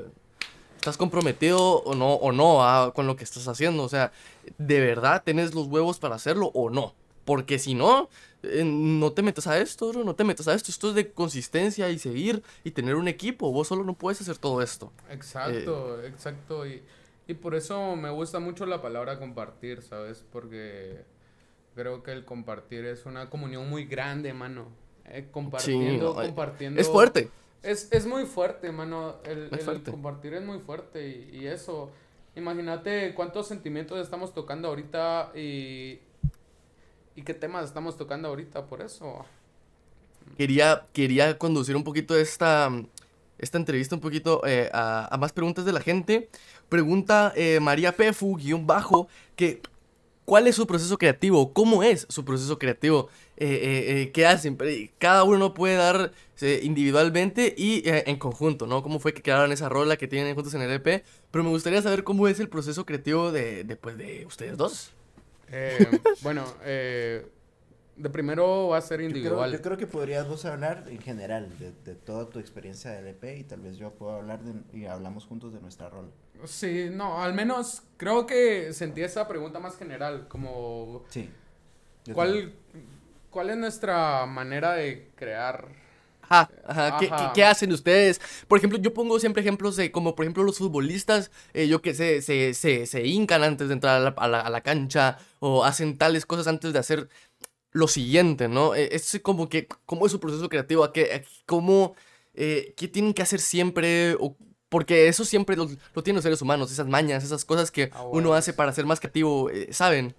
estás comprometido o no, o no ah, con lo que estás haciendo. O sea, ¿de verdad tienes los huevos para hacerlo o no? Porque si no, eh, no te metas a esto, bro, no te metas a esto. Esto es de consistencia y seguir y tener un equipo. Vos solo no puedes hacer todo esto. Exacto, exacto. Y, y por eso me gusta mucho la palabra compartir, ¿sabes? Porque creo que el compartir es una comunión muy grande, mano. Eh, compartiendo, no, eh, compartiendo. Es fuerte. Es, es muy fuerte, mano. El, Es el fuerte. compartir es muy fuerte y, y eso. Imagínate cuántos sentimientos estamos tocando ahorita y, y qué temas estamos tocando ahorita por eso. Quería, quería conducir un poquito esta, esta entrevista un poquito eh, a, a más preguntas de la gente. Pregunta eh, María Pefu, guion bajo, que ¿cuál es su proceso creativo? ¿Cómo es su proceso creativo? Eh, eh, eh, ¿Qué hacen? Cada uno puede dar eh, individualmente y eh, en conjunto, ¿no? ¿Cómo fue que crearon esa rola que tienen juntos en el EP? Pero me gustaría saber cómo es el proceso creativo de, de, pues, de ustedes dos. Eh, bueno, eh, de primero va a ser Yo creo, individual. yo creo que podrías vos hablar en general de, de toda tu experiencia del EP y tal vez yo puedo hablar de, y hablamos juntos de nuestra rol. Sí, no, al menos creo que sentí esa pregunta más general, como Sí. ¿cuál, cuál es nuestra manera de crear? Ajá, ajá. ¿Qué, Ajá. qué- qué hacen ustedes? Por ejemplo, yo pongo siempre ejemplos de como, por ejemplo, los futbolistas, eh, yo que sé, se, se, se hincan antes de entrar a la, a la- a la cancha o hacen tales cosas antes de hacer lo siguiente, ¿no? Eh, es como que, ¿cómo es su proceso creativo? ¿A qué, a qué- cómo, eh, qué tienen que hacer siempre? O- porque eso siempre lo, lo tienen los seres humanos, esas mañas, esas cosas que Ah, uno hace para ser más creativo, eh, ¿saben?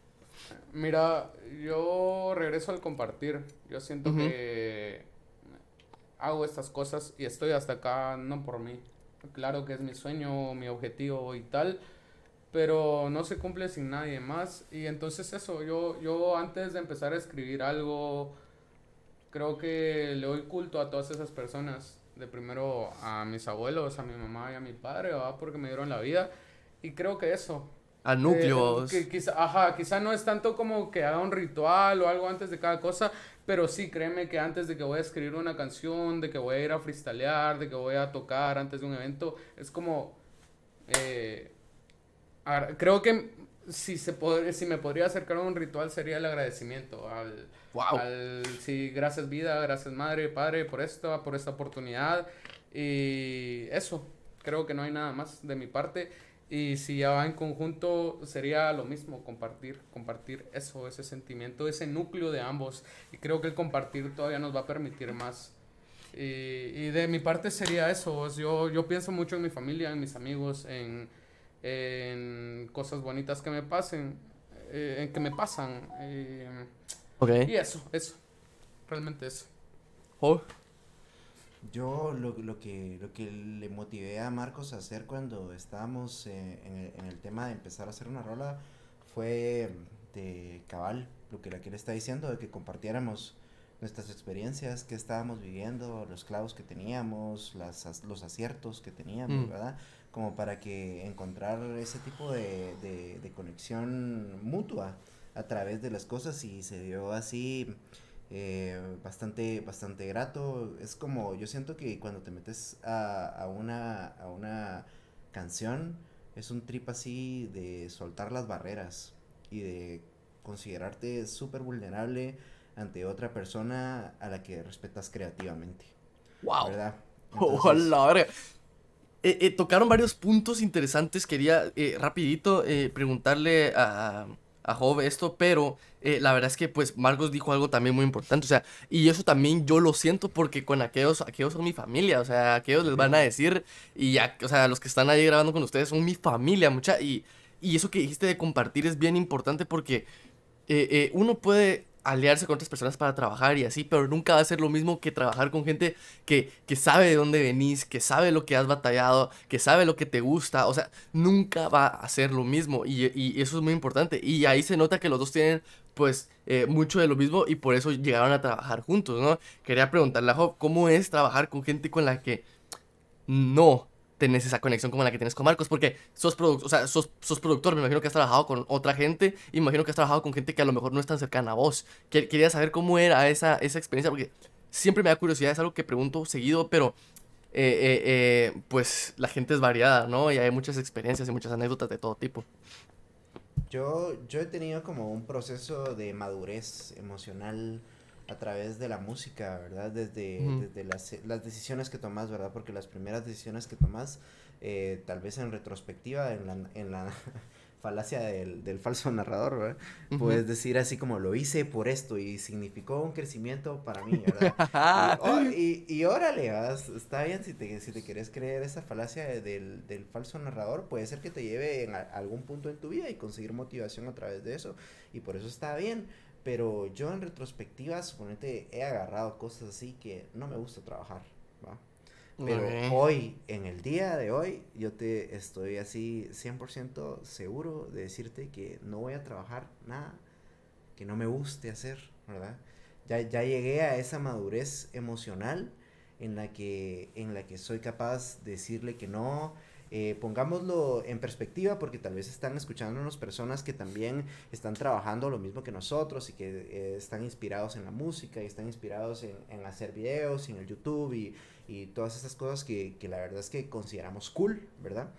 Mira, yo regreso al compartir. Yo siento que hago estas cosas y estoy hasta acá no por mí. Claro que es mi sueño, mi objetivo y tal, pero no se cumple sin nadie más. Y entonces eso, yo, yo antes de empezar a escribir algo, creo que le doy culto a todas esas personas. De primero a mis abuelos, a mi mamá y a mi padre, ¿verdad? porque me dieron la vida. Y creo que eso, A núcleos. eh, que quizá, ajá, quizá no es tanto como que haga un ritual o algo antes de cada cosa, pero sí, créeme que antes de que voy a escribir una canción, de que voy a ir a freestylear, de que voy a tocar antes de un evento, es como... eh, creo que si, se pod- si me podría acercar a un ritual sería el agradecimiento al, Wow. al- sí, gracias vida, gracias madre, padre por esto, por esta oportunidad y eso, creo que no hay nada más de mi parte y si ya va en conjunto sería lo mismo, compartir, compartir eso, ese sentimiento, ese núcleo de ambos y creo que el compartir todavía nos va a permitir más. Y, y de mi parte sería eso, yo, yo pienso mucho en mi familia, en mis amigos, en, en cosas bonitas que me pasen, eh, en que me pasan. eh, Ok. y eso, eso. Realmente eso. Oh, Yo lo, lo que, lo que le motivé a Marcos a hacer cuando estábamos eh, en, el, en el tema de empezar a hacer una rola fue de cabal, lo que la que le está diciendo, de que compartiéramos nuestras experiencias, que estábamos viviendo, los clavos que teníamos, las, los aciertos que teníamos, Mm. ¿verdad? Como para que encontrar ese tipo de, de, de conexión mutua a través de las cosas y se dio así eh, bastante, bastante grato. Es como, yo siento que cuando te metes a, a, una, a una canción, es un trip así de soltar las barreras y de considerarte súper vulnerable ante otra persona a la que respetas creativamente. ¡Wow! ¿Verdad? Eh, eh, tocaron varios puntos interesantes. Quería eh, rapidito preguntarle a, a Job esto, pero la verdad es que pues Marcos dijo algo también muy importante, o sea, y eso también yo lo siento porque con aquellos, aquellos son mi familia, o sea, aquellos les van a decir, y ya, o sea, los que están ahí grabando con ustedes son mi familia, mucha, y, y eso que dijiste de compartir es bien importante porque uno puede aliarse con otras personas para trabajar y así, pero nunca va a ser lo mismo que trabajar con gente que, que sabe de dónde venís, que sabe lo que has batallado, que sabe lo que te gusta, o sea, nunca va a ser lo mismo y, y eso es muy importante y ahí se nota que los dos tienen pues eh, mucho de lo mismo y por eso llegaron a trabajar juntos, ¿no? Quería preguntarle a Job, ¿cómo es trabajar con gente con la que no tenés esa conexión como la que tienes con Marcos, porque sos, productor, me imagino que has trabajado con otra gente, y me imagino que has trabajado con gente que a lo mejor no es tan cercana a vos. Quería saber cómo era esa, esa experiencia, porque siempre me da curiosidad, es algo que pregunto seguido, pero eh, eh, eh, pues la gente es variada, ¿no? Y hay muchas experiencias y muchas anécdotas de todo tipo. Yo, yo he tenido como un proceso de madurez emocional a través de la música, ¿verdad? Desde, desde las, las, decisiones que tomas, ¿verdad? Porque las primeras decisiones que tomas, eh, tal vez en retrospectiva, en la, en la falacia del, del, falso narrador, ¿verdad? Puedes decir así como lo hice por esto y significó un crecimiento para mí, ¿verdad? Oh, y, y, órale, está bien si te, si te quieres creer esa falacia del, del falso narrador, puede ser que te lleve en algún punto en tu vida y conseguir motivación a través de eso, y por eso está bien pero yo en retrospectiva, suponete, he agarrado cosas así que no me gusta trabajar, ¿va? Pero hoy, en el día de hoy, yo te estoy así 100% seguro de decirte que no voy a trabajar nada que no me guste hacer, ¿verdad? Ya, ya llegué a esa madurez emocional en la que, en la que soy capaz de decirle que no, eh, pongámoslo en perspectiva porque tal vez están escuchándonos personas que también están trabajando lo mismo que nosotros y que eh, están inspirados en la música y están inspirados en, en hacer videos y en el YouTube y, y todas esas cosas que, que, la verdad es que consideramos cool, ¿verdad?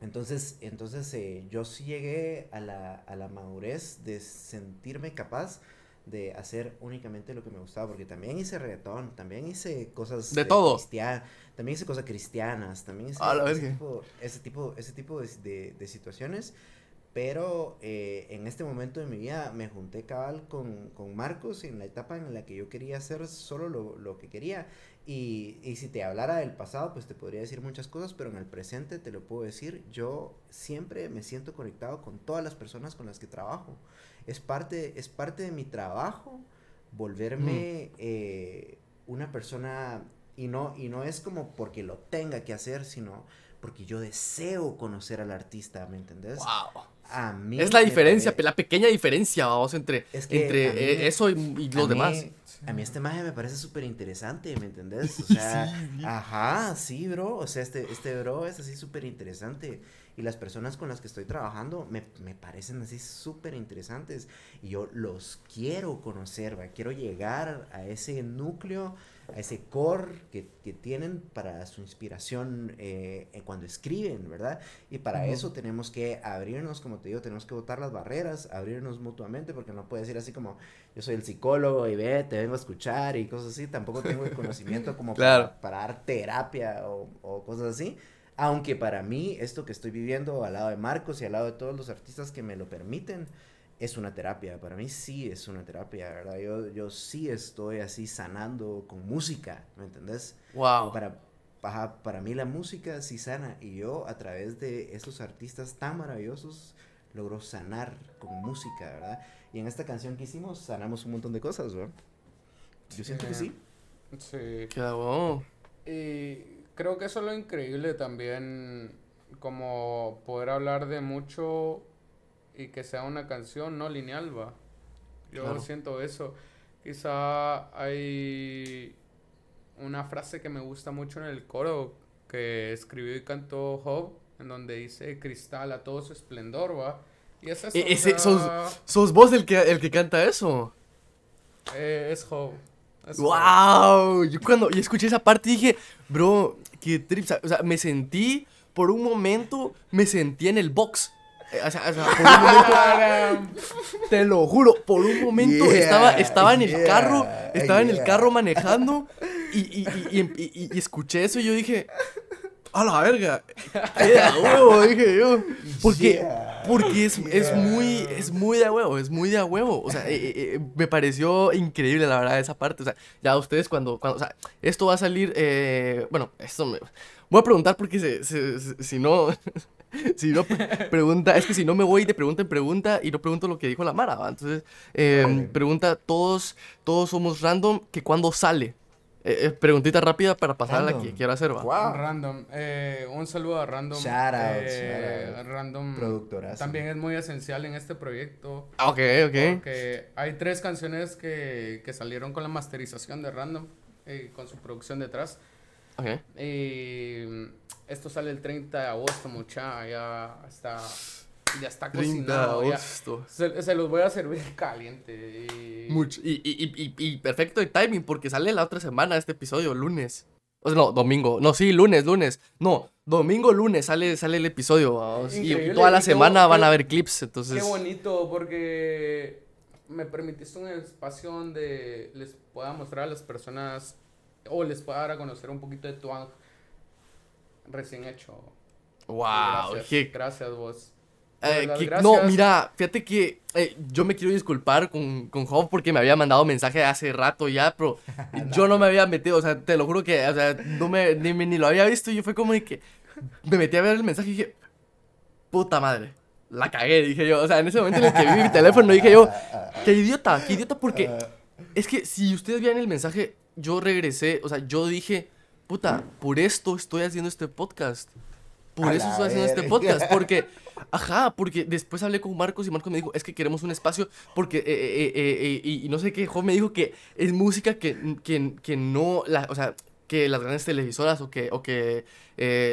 Entonces, entonces eh, yo sí llegué a la, a la madurez de sentirme capaz de hacer únicamente lo que me gustaba, porque también hice reggaetón, también hice cosas... De, todo. También hice cosas cristianas, también hice ese, tipo, ese, tipo, ese tipo, de, de, situaciones, pero eh, en este momento de mi vida me junté cabal con, con, Marcos en la etapa en la que yo quería hacer solo lo, lo que quería. Y, y, si te hablara del pasado, pues te podría decir muchas cosas, pero en el presente te lo puedo decir, yo siempre me siento conectado con todas las personas con las que trabajo es parte, es parte de mi trabajo volverme mm. eh, una persona y no, y no es como porque lo tenga que hacer, sino porque yo deseo conocer al artista, ¿me entendés? Wow. A mí es la diferencia, la pequeña diferencia, vamos, entre, entre eso y, los demás. A mí este maje me parece súper interesante, ¿me entendés? O sea, ajá, sí, bro. O sea, este, este bro es así súper interesante y las personas con las que estoy trabajando me, me parecen así súper interesantes y yo los quiero conocer, ¿va? quiero llegar a ese núcleo, a ese core que, que tienen para su inspiración eh, cuando escriben, ¿verdad? Y para eso tenemos que abrirnos, como te digo, tenemos que botar las barreras, abrirnos mutuamente, porque no puede decir así como yo soy el psicólogo y ve, te vengo a escuchar y cosas así, tampoco tengo el conocimiento como para, para, dar terapia o, o cosas así aunque para mí, esto que estoy viviendo al lado de Marcos y al lado de todos los artistas que me lo permiten, es una terapia. Para mí sí es una terapia, ¿verdad? Yo, yo sí estoy así sanando con música, ¿me entendés? Wow. Para, para, para mí la música sí sana y yo a través de esos artistas tan maravillosos logro sanar con música, ¿verdad? Y en esta canción que hicimos sanamos un montón de cosas, ¿verdad? Yo siento que sí. Sí. Qué bueno. Y creo que eso es lo increíble también, como poder hablar de mucho y que sea una canción no lineal, va. Yo siento eso. Quizá hay una frase que me gusta mucho en el coro que escribió y cantó Job, en donde dice cristal a todo su esplendor, va. Y esa es e-, ese, sos, sos, vos el que, el que canta eso. Eh, es Hope. ¡Wow! Yo cuando yo escuché esa parte dije, bro, qué trip. O sea, me sentí, por un momento, me sentí en el box. Eh, O sea, o sea, por un momento, te lo juro, por un momento Yeah, estaba, estaba en el yeah, carro, estaba en el carro manejando y, y, y, y- y- y escuché eso y yo dije, a la verga, huevo, dije yo. Porque, Yeah, porque es, es muy, es muy de a huevo, es muy de a huevo. O sea, eh, eh, eh, me pareció increíble la verdad esa parte. O sea, ya ustedes cuando, cuando, o sea, esto va a salir, eh, bueno, esto me, voy a preguntar porque se- se- se- si no, si no pre- pregunta, es que si no me voy de pregunta en pregunta y no pregunto lo que dijo la Mara, ¿va? Entonces, eh, Vale. pregunta, todos, todos somos random, que cuando sale. Eh, eh, preguntita rápida para pasar a la Random. que quiero hacer, va. Wow. Random. Eh, un saludo a Random. Shout out, Eh, shout out. Random. Productorazo. También es muy esencial en este proyecto. Ah, Ok, ok. Porque hay tres canciones que, que salieron con la masterización de Random. eh, con su producción detrás. Ok. Y mm, esto sale el 30 de agosto, mucha. Ya está. Ya está 30 de cocinado. ya. agosto. Se, se los voy a servir caliente. Y... Mucho. Y, y, y, y- y perfecto el timing porque sale la otra semana este episodio, lunes. O sea, no, domingo. No, sí, lunes, lunes. No, domingo, lunes sale, sale el episodio. vamos. Y- toda la semana van a ver clips, entonces... Qué bonito, porque me permitiste un espacio donde les pueda mostrar a las personas o les pueda dar a conocer un poquito de tu ang- recién hecho. Wow, gracias, qué gracias vos. Eh, que- no, mira, fíjate que eh, yo me quiero disculpar con, con Job porque me había mandado mensaje hace rato ya, pero yo no me había metido, o sea, te lo juro que, o sea, no me, ni, ni lo había visto y yo fue como de que me metí a ver el mensaje y dije, puta madre, la cagué, dije yo, o sea, en ese momento en el que vi mi teléfono dije yo, qué idiota, qué idiota porque es que si ustedes vean el mensaje, yo regresé, o sea, yo dije, puta, por esto estoy haciendo este podcast. Por A eso estoy haciendo este podcast. Porque, ajá, porque después hablé con Marcos y Marcos me dijo, es que queremos un espacio porque, eh, eh, eh, y, no sé qué, Jo me dijo que es música que, que, que no, o sea, que las grandes televisoras o que, o que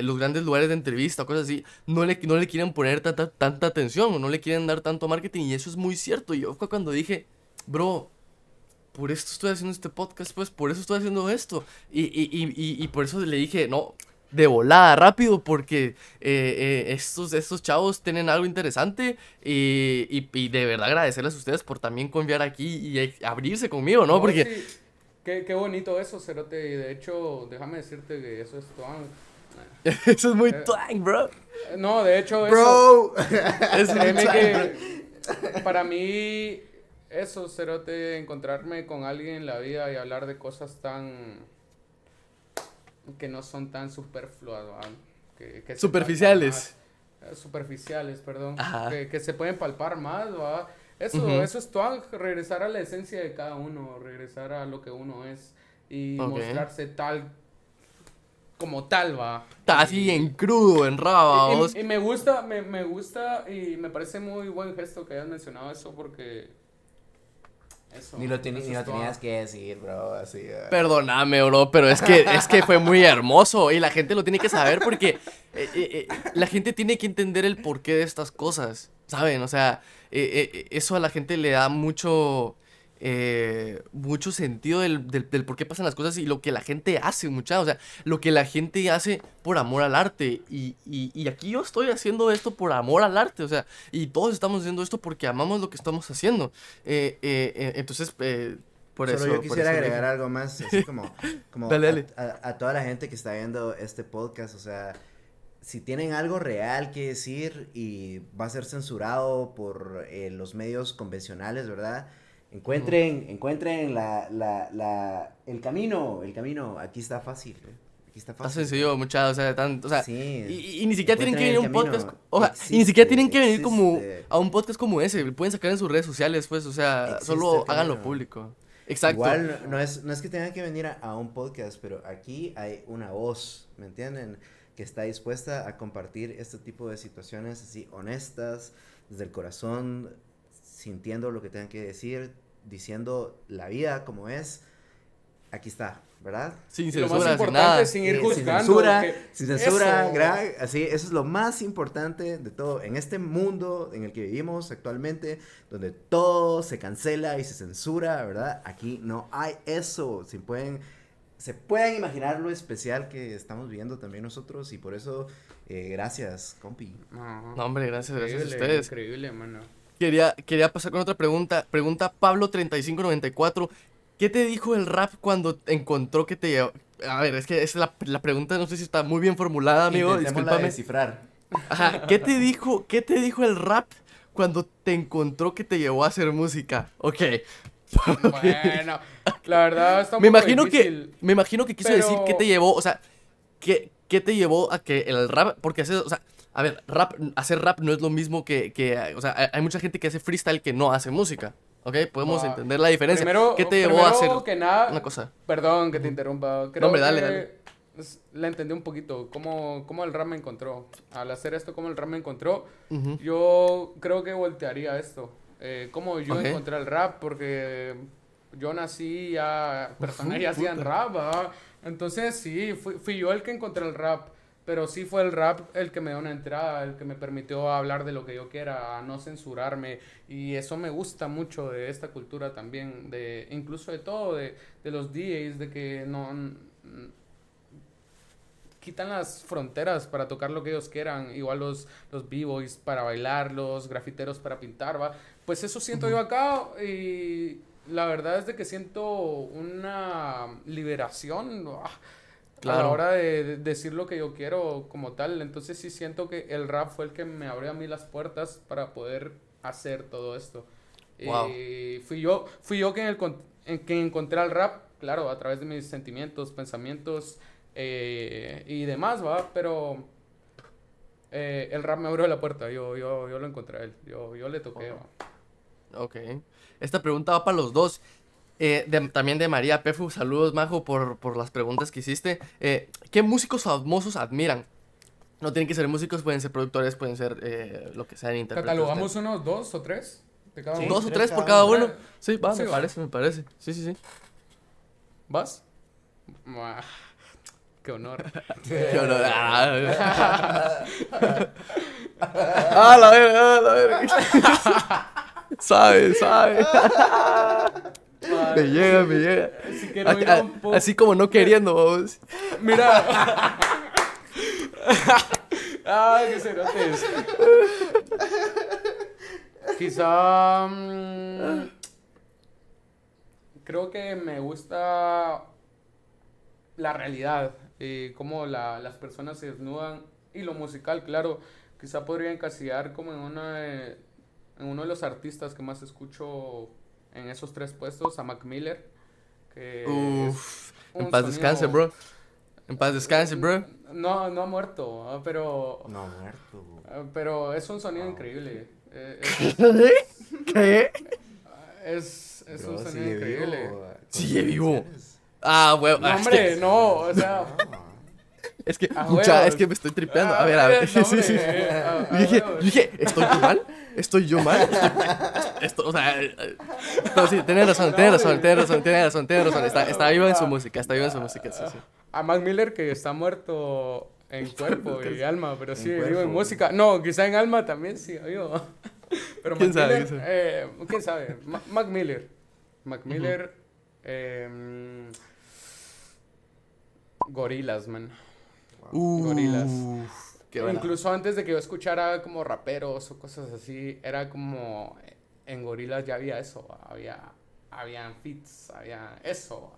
los grandes lugares de entrevista o cosas así no le, no le quieren poner tanta, tanta atención o no le quieren dar tanto marketing y eso es muy cierto. Y yo cuando dije, bro, por esto estoy haciendo este podcast, pues por eso estoy haciendo esto. Y, y, y, y por eso le dije, no, de volada, rápido, porque eh, eh, estos, estos chavos tienen algo interesante y, y, y de verdad agradecerles a ustedes por también confiar aquí y abrirse conmigo, ¿no? Porque... sí, qué, qué bonito eso, Cerote. Y de hecho, déjame decirte que eso es todo. Eso es muy Eh, twang, bro. No, de hecho, eso. Bro. Es muy Créeme twang, que para mí eso, Cerote, encontrarme con alguien en la vida y hablar de cosas tan que no son tan superfluas, que, Superficiales. más. Superficiales, perdón, que, que se pueden palpar más, ¿va? Eso, eso es todo, regresar a la esencia de cada uno, regresar a lo que uno es y mostrarse tal como tal, va. Está así en crudo, en raba, Y-. Y, me gusta, me, me gusta y me parece muy buen gesto que hayas mencionado eso porque eso. Ni lo, ni lo tenías que decir, bro. Así. eh. Perdóname, bro, pero es que, es que fue muy hermoso y la gente lo tiene que saber porque eh, eh, eh, la gente tiene que entender el porqué de estas cosas, ¿saben? O sea, eh, eh, eso a la gente le da mucho, eh, mucho sentido del, del, del por qué pasan las cosas y lo que la gente hace, mucha, o sea, lo que la gente hace por amor al arte y, y, y aquí yo estoy haciendo esto por amor al arte, o sea, y todos estamos haciendo esto porque amamos lo que estamos haciendo. Eh, eh, eh, entonces, eh, por Solo eso... yo quisiera eso agregar algo más, así como, como Dale, a- dale. A, a toda la gente que está viendo este podcast, o sea, si tienen algo real que decir y va a ser censurado por eh, los medios convencionales, ¿verdad? Encuentren, encuentren la, la, la, el camino, el camino, aquí está fácil, ¿eh? aquí está Está fácil. sencillo, muchachos, o sea, tan- o sea, Sí. y, y- ni siquiera tienen que venir a un podcast, o sea, y ni siquiera tienen que venir como a un podcast como ese, pueden sacar en sus redes sociales, pues, o sea, Existe solo háganlo público. Exacto. Igual no- no es, no es que tengan que venir a, a un podcast, pero aquí hay una voz, ¿me entienden? Que está dispuesta a compartir este tipo de situaciones así honestas, desde el corazón, sintiendo lo que tengan que decir, diciendo la vida como es. Aquí está, ¿verdad? Sin Y lo más censura, sin nada. sin ir Eh, juzgando. sin censura, que- sin censura, eso. así, eso es lo más importante de todo. En este mundo en el que vivimos actualmente, donde todo se cancela y se censura, ¿verdad? Aquí no hay eso. Si pueden, se pueden imaginar lo especial que estamos viviendo también nosotros y por eso, eh, gracias, compi. No, No, hombre, gracias, gracias a ustedes. Increíble, mano. Quería, quería pasar con otra pregunta. Pregunta Pablo3594. ¿Qué te dijo el rap cuando encontró que te llevó? A ver, es que es la, la pregunta, no sé si está muy bien formulada, amigo. Discúlpame. descifrar. Ajá, ¿qué te dijo, qué te dijo el rap cuando te encontró que te llevó a hacer música? Ok. Bueno, la verdad está un Me poco imagino que, difícil. me imagino que quiso pero- decir qué te llevó, o sea, qué, qué te llevó a que el rap, porque hacer, o sea, a ver, rap, hacer rap no es lo mismo que, que o sea, hay, mucha gente que hace freestyle que no hace música, ¿ok? Podemos Ah, entender la diferencia. Primero, ¿Qué te llevó a primero hacer que nada, una cosa? Perdón que te interrumpa. Creo hombre, dale, que dale. La entendí un poquito. Cómo, cómo el rap me encontró. Al hacer esto, cómo el rap me encontró. Ujú. Yo creo que voltearía esto. Eh, cómo yo Ok. encontré el rap, porque yo nací ya, personas ya hacían rap, ¿verdad? Entonces sí, fui, fui yo el que encontré el rap, pero sí fue el rap el que me dio una entrada, el que me permitió hablar de lo que yo quiera, a no censurarme, y eso me gusta mucho de esta cultura también, de incluso de todo, de, de los DJs, de que no... quitan las fronteras para tocar lo que ellos quieran, igual los, los b-boys para bailar, los grafiteros para pintar, ¿va? Pues eso siento yo acá y la verdad es de que siento una liberación ah, a la Claro. hora de, de decir lo que yo quiero como tal. Entonces sí siento que el rap fue el que me abrió a mí las puertas para poder hacer todo esto. Wow. Y fui yo, fui yo quien, el en quien encontré al rap, claro, a través de mis sentimientos, pensamientos eh, y demás, ¿va? Pero eh, el rap me abrió la puerta, yo, yo, yo lo encontré a él, yo, yo le toqué, Wow. Ok. Esta pregunta va para los dos. Eh, de- también de María Pefu. Saludos, Majo, por, por las preguntas que hiciste. Eh, ¿Qué músicos famosos admiran? No tienen que ser músicos, pueden ser productores, pueden ser eh, lo que sean intérpretes. ¿Catalogamos unos dos o tres de cada Sí. uno? ¿Dos o tres tres por cada uno. uno? Sí, va, Sí, me va. parece, me parece. Sí, sí, sí. ¿Vas? Mua, Qué honor. Qué honor. Ah, Ah, la verga, ah, la verga. sabe, sabe. Me llega, me llega. Si quiero A- ir a- un poco- así como no queriendo, vamos. Mira. Ay, qué cerotes. Quizá. mm, creo que me gusta la realidad y cómo la- las personas se desnudan. Y lo musical, claro. Quizá podría encasillar como en, una de- en uno de los artistas que más escucho en esos tres puestos, a Mac Miller. Que es Uf, en paz descanse, sonido- bro. En paz descanse, bro. No, no ha muerto, ah, pero, No, muerto. ah, pero es un sonido increíble. Eh, ¿Qué? Es, es, es Bro, un sonido sigue increíble. vivo. Sigue vivo. Ah, huevo. No, ah, es hombre, que- no, o sea. Es que, mucha, es que me estoy tripeando. A ver, a ver. Ah, Sí, no, sí, sí. a- a Yo dije, yo dije, ¿estoy yo mal? ¿Estoy yo mal? Estoy- Esto, o sea, no, sí, tienes razón, tienes razón, tienes razón, tienes razón, tienes razón. Está, está vivo en su música, está vivo en su música, sí, sí. A Mac Miller que está muerto en cuerpo y alma, pero sí vivo en música. No, quizá en alma también sí vivo. Pero ¿Quién Mac sabe, Miller, quién sabe? eh, ¿quién sabe? Ma- Mac Miller. Mac Miller. eh, gorilas, man. Gorilas. Uf, qué buena. Incluso antes de que yo escuchara como raperos o cosas así, era como en Gorilas ya había eso, había habían fits, había eso.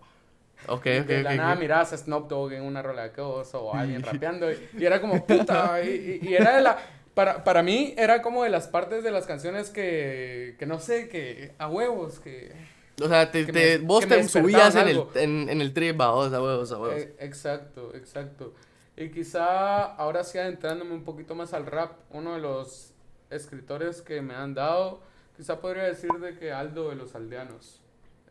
Ok, ok, de la nada ok. mirabas a Snoop Dogg en una rola de cosa o alguien rapeando y, y era como puta y, y- y era de la para, para mí era como de las partes de las canciones que, que no sé, que a huevos, que O sea, te, te- me- vos te subías en el, en, en el trip, a huevos, a huevos. Eh, exacto, exacto. Y quizá ahora sí adentrándome un poquito más al rap, uno de los escritores que me han dado, quizá podría decir de que Aldo de los Aldeanos.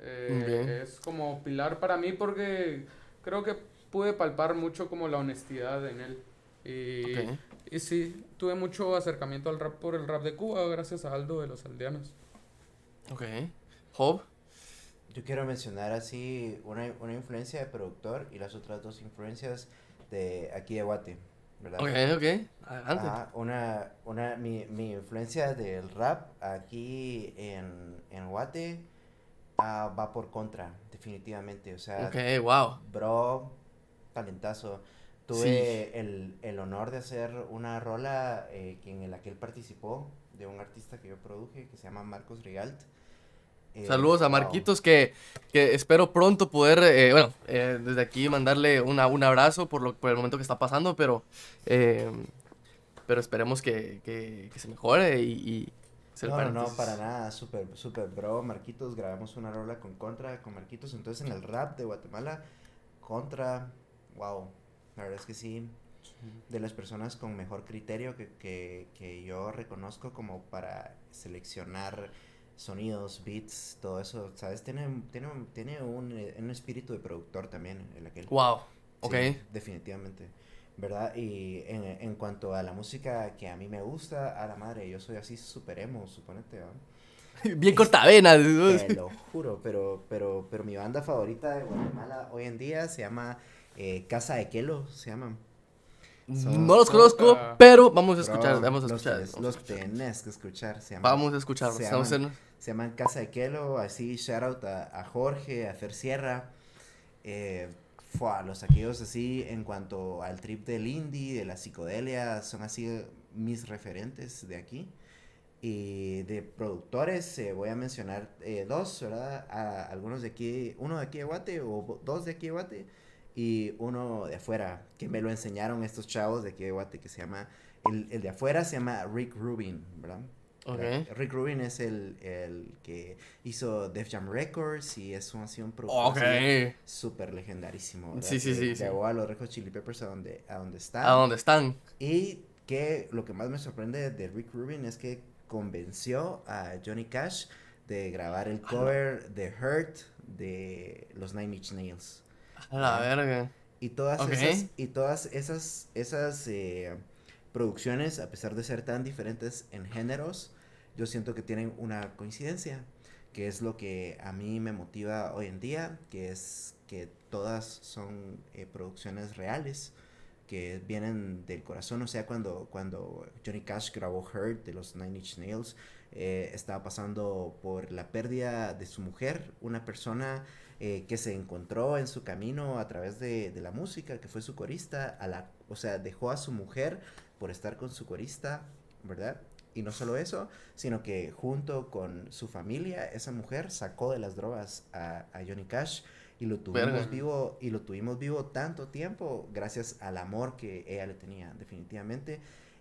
Eh. Es como pilar para mí porque creo que pude palpar mucho como la honestidad en él. Y sí, tuve mucho acercamiento al rap por el rap de Cuba gracias a Aldo de los Aldeanos. Ok. Job. yo quiero mencionar así una, una influencia de productor y las otras dos influencias de aquí de Guate, ¿verdad? Ok, ok. Adelante. Ajá, una, una, mi, mi influencia del rap aquí en, en Guate ah, va por contra, definitivamente. O sea, Ok, wow. bro, talentazo. Tuve el, el honor de hacer una rola eh, en la que él participó de un artista que yo produje que se llama Marcos Rigalt. Eh, Saludos a. Marquitos que, que espero pronto poder, eh, bueno, eh, desde aquí mandarle una, un abrazo por, lo, por el momento que está pasando, pero, eh, pero esperemos que, que, que se mejore y, y se No, no, no, para nada, súper, súper bro, Marquitos, grabamos una rola con Contra, con Marquitos, entonces en el rap de Guatemala, Contra, wow, la verdad es que sí, de las personas con mejor criterio que, que, que yo reconozco como para seleccionar sonidos, beats, todo eso, ¿sabes? Tiene, tiene, tiene un, un espíritu de productor también, el aquel. Wow, ok. Sí, definitivamente. ¿Verdad? Y en, en cuanto a la música que a mí me gusta, a la madre, yo soy así súper emo, suponete. Bien cortavenas. Te lo juro, pero, pero, pero mi banda favorita de Guatemala hoy en día se llama eh, Casa de Kelo, se llaman. Son- No los conozco, pero vamos a escuchar, Bro, vamos a escuchar. tenés- vamos a Los escuchar. tenés que escuchar, se llaman. Vamos a escucharlos. Se llaman, en- se llaman Casa de Kelo, así, shout out a, a Jorge, a Fer Sierra. Eh, los aquellos así, en cuanto al trip del indie, de la psicodelia, son así mis referentes de aquí. Y de productores, eh, voy a mencionar eh, dos, ¿verdad? A, algunos de aquí, uno de aquí de Guate, o dos de aquí de Guate, y uno de afuera, que me lo enseñaron estos chavos de aquí de Guate, que se llama, el, el de afuera se llama Rick Rubin, ¿verdad? Ok. ¿verdad? Rick Rubin es el, el que hizo Def Jam Records y es un, así un productor Ok. así súper legendarísimo. ¿verdad? Sí, sí, sí, sí. Llevó a los Red Hot Chili Peppers a donde, a donde están. ¿A dónde están? Y que lo que más me sorprende de Rick Rubin es que convenció a Johnny Cash de grabar el cover de Hurt de los Nine Inch Nails. A la verga. Y todas Ok. esas, y todas esas, esas eh, producciones, a pesar de ser tan diferentes en géneros, yo siento que tienen una coincidencia, que es lo que a mí me motiva hoy en día, que es que todas son eh, producciones reales, que vienen del corazón, o sea, cuando, cuando Johnny Cash grabó Hurt de los Nine Inch Nails, eh, estaba pasando por la pérdida de su mujer, una persona eh, que se encontró en su camino a través de, de la música, que fue su corista, a la, o sea, dejó a su mujer por estar con su corista, ¿verdad? Y no solo eso, sino que junto con su familia, esa mujer sacó de las drogas a, a Johnny Cash y lo tuvimos Verga. vivo y lo tuvimos vivo tanto tiempo gracias al amor que ella le tenía definitivamente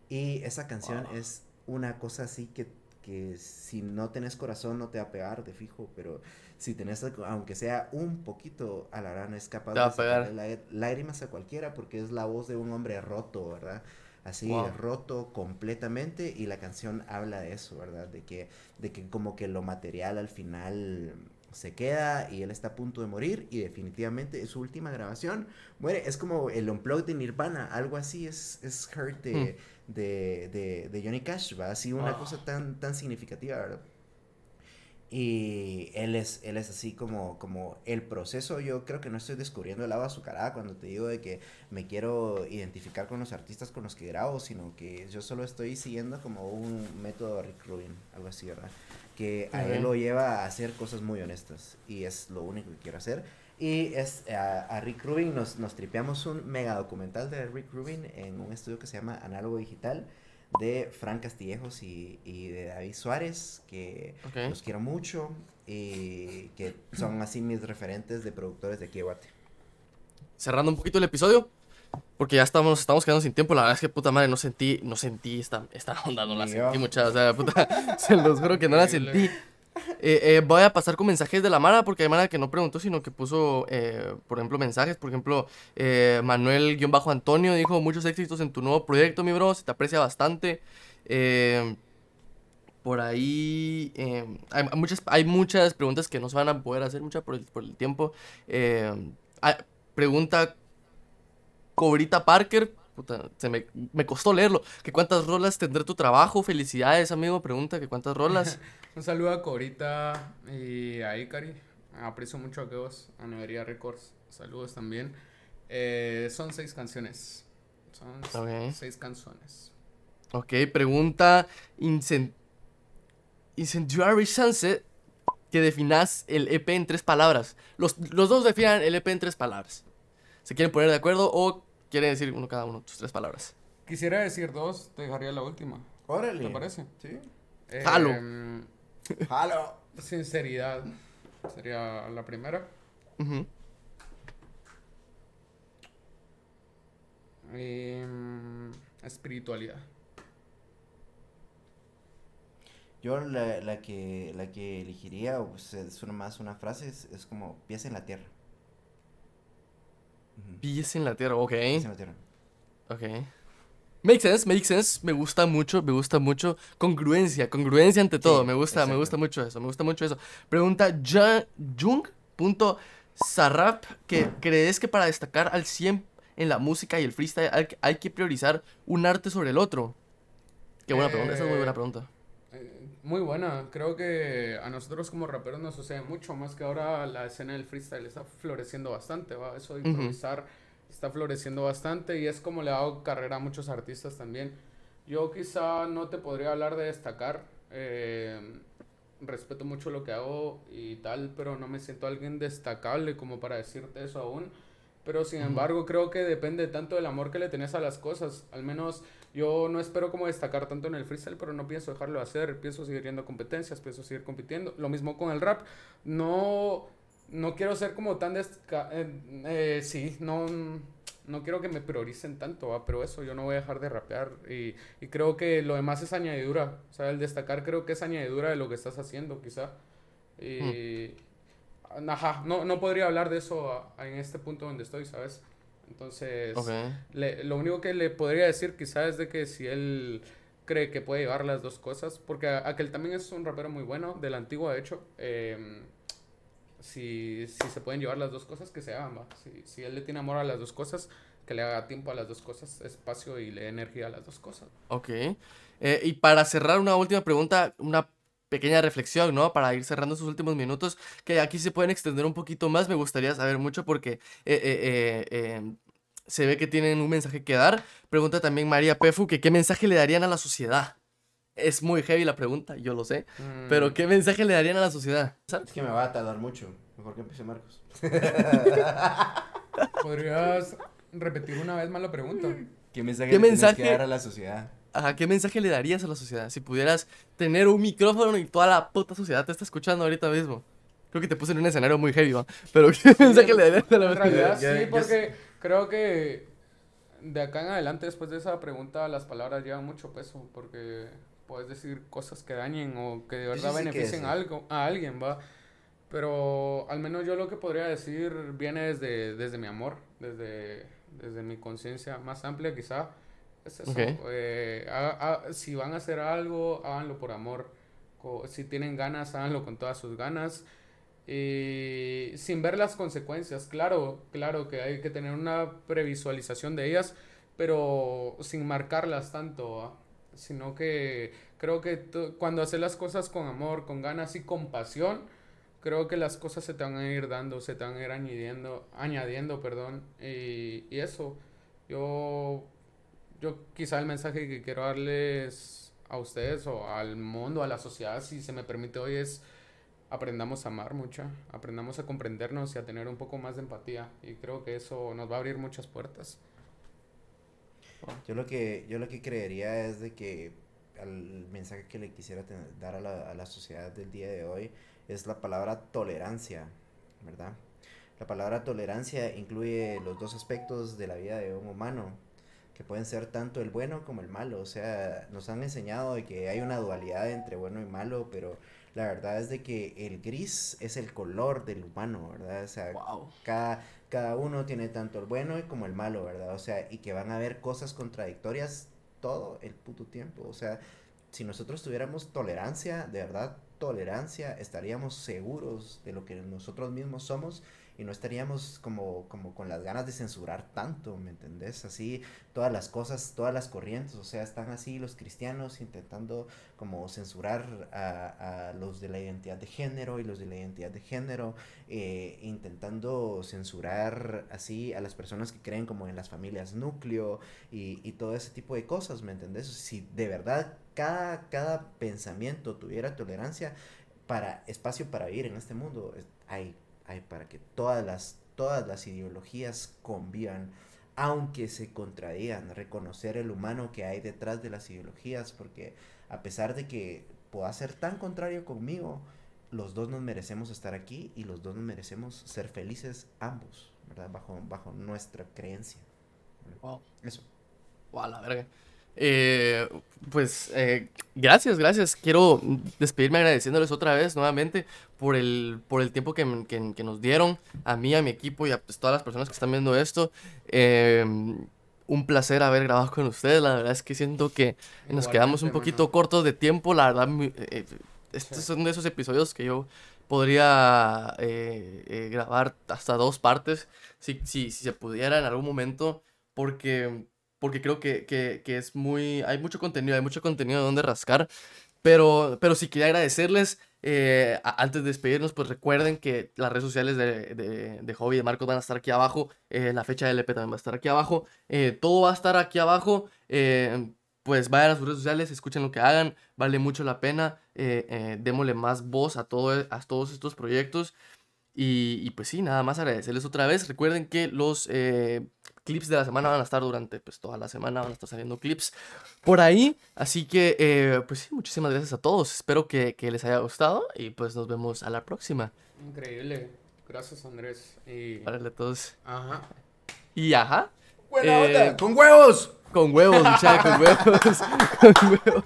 y esa canción Wow. es una cosa así que, que si no tenés corazón no te va a pegar de fijo pero si tenés aunque sea un poquito a la rana es capaz de lá- lágrimas a cualquiera porque es la voz de un hombre roto verdad así Wow. roto completamente y la canción habla de eso verdad de que de que como que lo material al final se queda y él está a punto de morir y definitivamente es su última grabación. Muere es como el unplugged de Nirvana algo así es es Hurt de, de, de, de Johnny Cash va así una Ah. cosa tan tan significativa verdad y él es, él es así como, como el proceso, yo creo que no estoy descubriendo el agua azucarada cuando te digo de que me quiero identificar con los artistas con los que grabo, sino que yo solo estoy siguiendo como un método Rick Rubin, algo así, ¿verdad? Que a él lo lleva a hacer cosas muy honestas y es lo único que quiero hacer. Y es a, a Rick Rubin nos, nos tripeamos un mega documental de Rick Rubin en un estudio que se llama Análogo Digital de Frank Castillejos y, y de David Suárez, que Ok. los quiero mucho y que son así mis referentes de productores de aquí de Guate. cerrando un poquito el episodio, porque ya estamos, estamos quedando sin tiempo. La verdad es que puta madre, no sentí, no sentí esta, esta onda, no la sentí mucha, o sea, puta, se los juro que no la sentí. Eh, eh, voy a pasar con mensajes de la Mara, porque hay Mara que no preguntó, sino que puso, eh, por ejemplo, mensajes. Por ejemplo, eh, Manuel-Antonio dijo, muchos éxitos en tu nuevo proyecto, mi bro, se te aprecia bastante. Eh, por ahí eh, hay, muchas, hay muchas preguntas que no se van a poder hacer, muchas por el, por el tiempo. Eh, ah, pregunta Cobrita Parker. Puta, se me, me costó leerlo. ¿Que cuántas rolas tendrá tu trabajo? Felicidades, amigo. Pregunta que cuántas rolas. Un saludo a Corita y a Ikari. Aprecio mucho a Geos, a Nevería Records. Saludos también. Eh, son seis canciones. Son Ok. seis canciones. Ok, pregunta incen- Incendiary Sunset. Que definas el EP en tres palabras. Los, los dos definan el EP en tres palabras. ¿Se quieren poner de acuerdo o quieren decir uno cada uno sus tres palabras? Quisiera decir dos, te dejaría la última. Órale. ¿Te parece? Sí. Jalo. Em, Jalo. sinceridad sería la primera. Ujú. Em, espiritualidad. Yo la, la que la que elegiría, o pues, es una más una frase, es, es como pies en la tierra. Pies en la tierra, ok. Pies en la tierra. Ok. Make sense, make sense. Me gusta mucho, me gusta mucho. Congruencia, congruencia ante todo. me gusta, me gusta mucho eso, me gusta mucho eso. Pregunta Ja- Jung.sarrap que crees que para destacar al 100 en la música y el freestyle hay, hay que priorizar un arte sobre el otro. Qué buena pregunta, esa es muy buena Eh, pregunta. Muy buena, creo que a nosotros como raperos nos sucede mucho, más que ahora la escena del freestyle está floreciendo bastante, ¿va? Eso de improvisar está floreciendo bastante y es como le ha dado carrera a muchos artistas también. Yo quizá no te podría hablar de destacar, eh, respeto mucho lo que hago y tal, pero no me siento alguien destacable como para decirte eso aún. Pero sin embargo, creo que depende tanto del amor que le tenés a las cosas. Al menos yo no espero como destacar tanto en el freestyle, pero no pienso dejarlo de hacer. Pienso seguir yendo a competencias, pienso seguir compitiendo. Lo mismo con el rap. No, no quiero ser como tan... desca- eh, eh, sí, no, no quiero que me prioricen tanto, ¿va? pero eso, yo no voy a dejar de rapear. Y, y creo que lo demás es añadidura. O sea, el destacar creo que es añadidura de lo que estás haciendo, quizá. Y... Ajá, no, no podría hablar de eso a- a- en este punto donde estoy, ¿sabes? Entonces... Le- lo único que le podría decir quizás es de que si él cree que puede llevar las dos cosas, porque aquel también es un rapero muy bueno, de la antigua de hecho, em, si, si se pueden llevar las dos cosas, que se hagan, ¿va? Si, si él le tiene amor a las dos cosas, que le haga tiempo a las dos cosas, espacio y le dé energía a las dos cosas. Ok. Eh, y para cerrar una última pregunta, una pequeña reflexión, ¿no? Para ir cerrando sus últimos minutos, que aquí se pueden extender un poquito más, me gustaría saber mucho porque eh, eh, eh, eh, se ve que tienen un mensaje que dar. Pregunta también María Pefu que qué mensaje le darían a la sociedad. Es muy heavy la pregunta, yo lo sé, Mm, pero ¿qué mensaje le darían a la sociedad? Es que me va a tardar mucho. Mejor que empiece Marcos. ¿Podrías repetir una vez más la pregunta? ¿Qué mensaje ¿Qué le mensaje? que dar a la sociedad? Ajá, ¿qué mensaje le darías a la sociedad si pudieras tener un micrófono y toda la puta sociedad te está escuchando ahorita mismo? Creo que te puse en un escenario muy heavy, ¿va? Pero ¿qué mensaje le darías a la En realidad sociedad? Sí, porque creo que de acá en adelante, después de esa pregunta, las palabras llevan mucho peso, porque puedes decir cosas que dañen o que de verdad sí beneficien a, algo, a alguien, ¿va? Pero al menos yo lo que podría decir viene desde, desde mi amor, desde, desde mi conciencia más amplia quizá. Es eso. Eh, si van a hacer algo, háganlo por amor. Si tienen ganas, háganlo con todas sus ganas. Y sin ver las consecuencias, claro, claro que hay que tener una previsualización de ellas, pero sin marcarlas tanto, ¿va? sino que creo que cuando haces las cosas con amor, con ganas y con pasión, creo que las cosas se te van a ir dando, se te van a ir añadiendo, añadiendo, perdón, y, y eso, yo, yo quizá el mensaje que quiero darles a ustedes o al mundo, a la sociedad, si se me permite hoy, es aprendamos a amar mucho, aprendamos a comprendernos y a tener un poco más de empatía, y creo que eso nos va a abrir muchas puertas. Yo lo que, yo lo que creería es de que el mensaje que le quisiera dar a la, a la sociedad del día de hoy es la palabra tolerancia, ¿verdad? La palabra tolerancia incluye los dos aspectos de la vida de un humano, que pueden ser tanto el bueno como el malo. O sea, nos han enseñado de que hay una dualidad entre bueno y malo, pero la verdad es de que el gris es el color del humano, ¿verdad? O sea, Wow. cada, cada uno tiene tanto el bueno como el malo, ¿verdad? O sea, y que van a haber cosas contradictorias todo el puto tiempo. O sea, si nosotros tuviéramos tolerancia, de verdad, tolerancia, estaríamos seguros de lo que nosotros mismos somos y no estaríamos como, como con las ganas de censurar tanto, ¿me entendés? Así, todas las cosas, todas las corrientes, o sea, están así los cristianos intentando como censurar a, a los de la identidad de género y los de la identidad de género, eh, intentando censurar así a las personas que creen como en las familias núcleo y, y todo ese tipo de cosas, ¿me entendés? Si de verdad cada, cada pensamiento tuviera tolerancia, para espacio para vivir en este mundo, hay hay para que todas las, todas las ideologías convivan, aunque se contradigan, reconocer el humano que hay detrás de las ideologías, porque a pesar de que pueda ser tan contrario conmigo, los dos nos merecemos estar aquí y los dos nos merecemos ser felices ambos, ¿verdad? Bajo, bajo nuestra creencia. Wow. Eso. Wow, la verga. Eh, pues eh, gracias, gracias. Quiero despedirme agradeciéndoles otra vez nuevamente por el, por el tiempo que, que, que nos dieron a mí, a mi equipo y a pues, todas las personas que están viendo esto. Eh, un placer haber grabado con ustedes. La verdad es que siento que nos quedamos un poquito cortos de tiempo. La verdad, eh, estos son de esos episodios que yo podría grabar hasta dos partes si, si, si se pudiera en algún momento. Porque porque creo que, que, que, es muy, hay mucho contenido, hay mucho contenido de donde rascar, pero, pero sí quería agradecerles, eh, antes de despedirnos, pues recuerden que las redes sociales de, de, de Hobby de Marcos van a estar aquí abajo, eh, la fecha del EP también va a estar aquí abajo, eh, todo va a estar aquí abajo, pues vayan a sus redes sociales, escuchen lo que hagan, vale mucho la pena, démosle más voz a, todo, a todos estos proyectos. Y, y, pues sí, nada más agradecerles otra vez. Recuerden que los clips de la semana van a estar durante pues toda la semana, van a estar saliendo clips por ahí. Así que eh, pues sí, muchísimas gracias a todos. Espero que, que, les haya gustado y pues nos vemos a la próxima. Increíble. Gracias Andrés. Y... Para todos. Ajá. Y ajá. Buena eh, onda. Con huevos. Con huevos, muchachos, con huevos. con huevos.